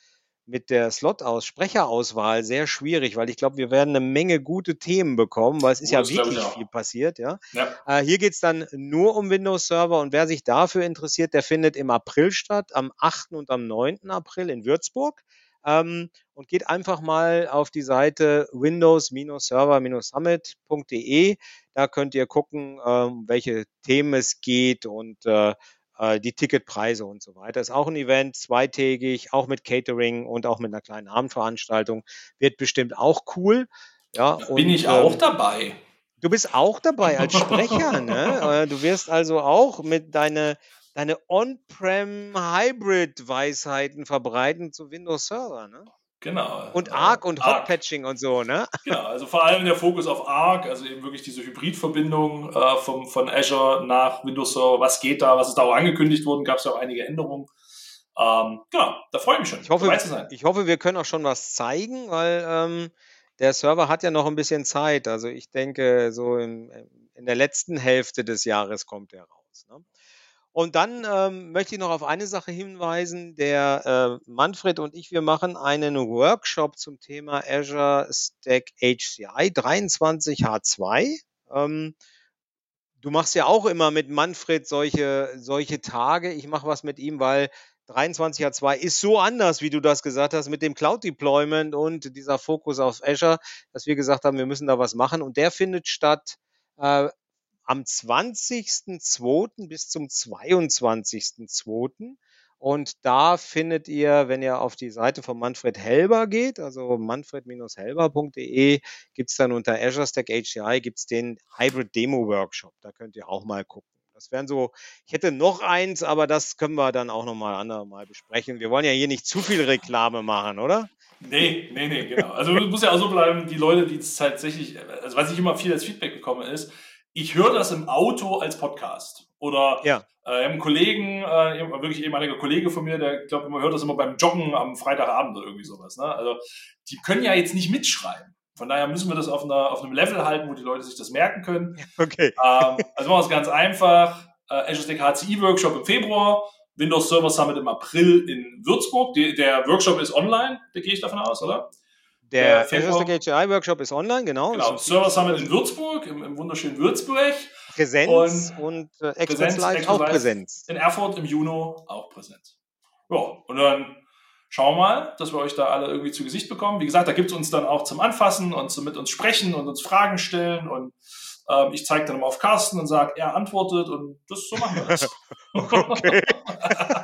S2: mit der Slot-Aus, Sprecherauswahl sehr schwierig, weil ich glaube, wir werden eine Menge gute Themen bekommen, weil es ist oh, ja wirklich viel passiert, ja. ja. Äh, hier geht's dann nur um Windows Server und wer sich dafür interessiert, der findet im April statt, am 8. und am 9. April in Würzburg. Ähm, und geht einfach mal auf die Seite windows-server-summit.de. Da könnt ihr gucken, ähm, welche Themen es geht und äh, äh, die Ticketpreise und so weiter. Ist auch ein Event, zweitägig, auch mit Catering und auch mit einer kleinen Abendveranstaltung. Wird bestimmt auch cool. Ja,
S1: da bin ich auch ähm, dabei.
S2: Du bist auch dabei als Sprecher, ne? Äh, du wirst also auch mit deine, deine On-Prem-Hybrid-Weisheiten verbreiten zu Windows Server, ne?
S1: Genau.
S2: Und Arc und Arc. Hotpatching und so, ne?
S1: Genau, also vor allem der Fokus auf Arc, also eben wirklich diese Hybridverbindung äh, vom, von Azure nach Windows Server. Was geht da? Was ist da auch angekündigt worden? Gab es ja auch einige Änderungen. Ähm, genau, da freue ich mich schon.
S2: Ich hoffe, ich hoffe, wir können auch schon was zeigen, weil ähm, der Server hat ja noch ein bisschen Zeit. Also ich denke, so in, in der letzten Hälfte des Jahres kommt er raus. Ne? Und dann ähm, möchte ich noch auf eine Sache hinweisen. Der äh, Manfred und ich, wir machen einen Workshop zum Thema Azure Stack HCI 23H2. Ähm, du machst ja auch immer mit Manfred solche, solche Tage. Ich mache was mit ihm, weil 23H2 ist so anders, wie du das gesagt hast, mit dem Cloud Deployment und dieser Fokus auf Azure, dass wir gesagt haben, wir müssen da was machen. Und der findet statt äh, am 20.02. bis zum 22.02. Und da findet ihr, wenn ihr auf die Seite von Manfred Helber geht, also manfred-helber.de, gibt's dann unter Azure Stack HCI gibt's den Hybrid Demo Workshop. Da könnt ihr auch mal gucken. Das wären so, ich hätte noch eins, aber das können wir dann auch nochmal andermal besprechen. Wir wollen ja hier nicht zu viel Reklame machen, oder?
S1: Nee, nee, nee, genau. Also es muss ja auch so bleiben, die Leute, die es tatsächlich, also was ich immer viel als Feedback bekomme, ist, ich höre das im Auto als Podcast. Oder
S2: ja.
S1: äh, einen Kollegen, äh, wirklich ehemaliger Kollege von mir, der glaube man hört das immer beim Joggen am Freitagabend oder irgendwie sowas. Ne? Also die können ja jetzt nicht mitschreiben. Von daher müssen wir das auf, einer, auf einem Level halten, wo die Leute sich das merken können.
S2: Okay.
S1: Ähm, also machen wir es ganz einfach. Äh, Azure Stack HCI Workshop im Februar, Windows Server Summit im April in Würzburg. Die, der Workshop ist online, da gehe ich davon aus, oder?
S2: Der Azure Stack HCI Workshop ist online, genau.
S1: Genau, Server Summit in Würzburg, im, im wunderschönen Würzburg.
S2: Präsenz und, und äh, Express Live auch Präsenz.
S1: In Erfurt im Juni auch Präsenz. Ja, und dann schauen wir mal, dass wir euch da alle irgendwie zu Gesicht bekommen. Wie gesagt, da gibt es uns dann auch zum Anfassen und zum mit uns sprechen und uns Fragen stellen und ähm, ich zeige dann mal auf Carsten und sage, er antwortet und das so machen wir das. okay.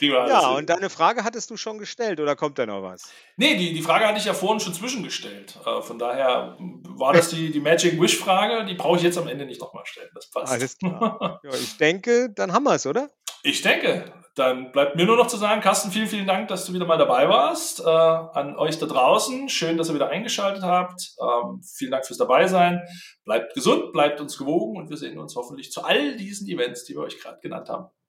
S2: genau. ja, und deine Frage hattest du schon gestellt oder kommt da noch was?
S1: Nee, die, die Frage hatte ich ja vorhin schon zwischengestellt. Äh, von daher war das die, die Magic Wish-Frage, die brauche ich jetzt am Ende nicht nochmal stellen. Das passt.
S2: Alles klar. ja, ich denke, dann haben wir es, oder?
S1: Ich denke, dann bleibt mir nur noch zu sagen, Carsten, vielen, vielen Dank, dass du wieder mal dabei warst. Äh, an euch da draußen, schön, dass ihr wieder eingeschaltet habt. Ähm, vielen Dank fürs Dabeisein. Bleibt gesund, bleibt uns gewogen und wir sehen uns hoffentlich zu all diesen Events, die wir euch gerade genannt haben.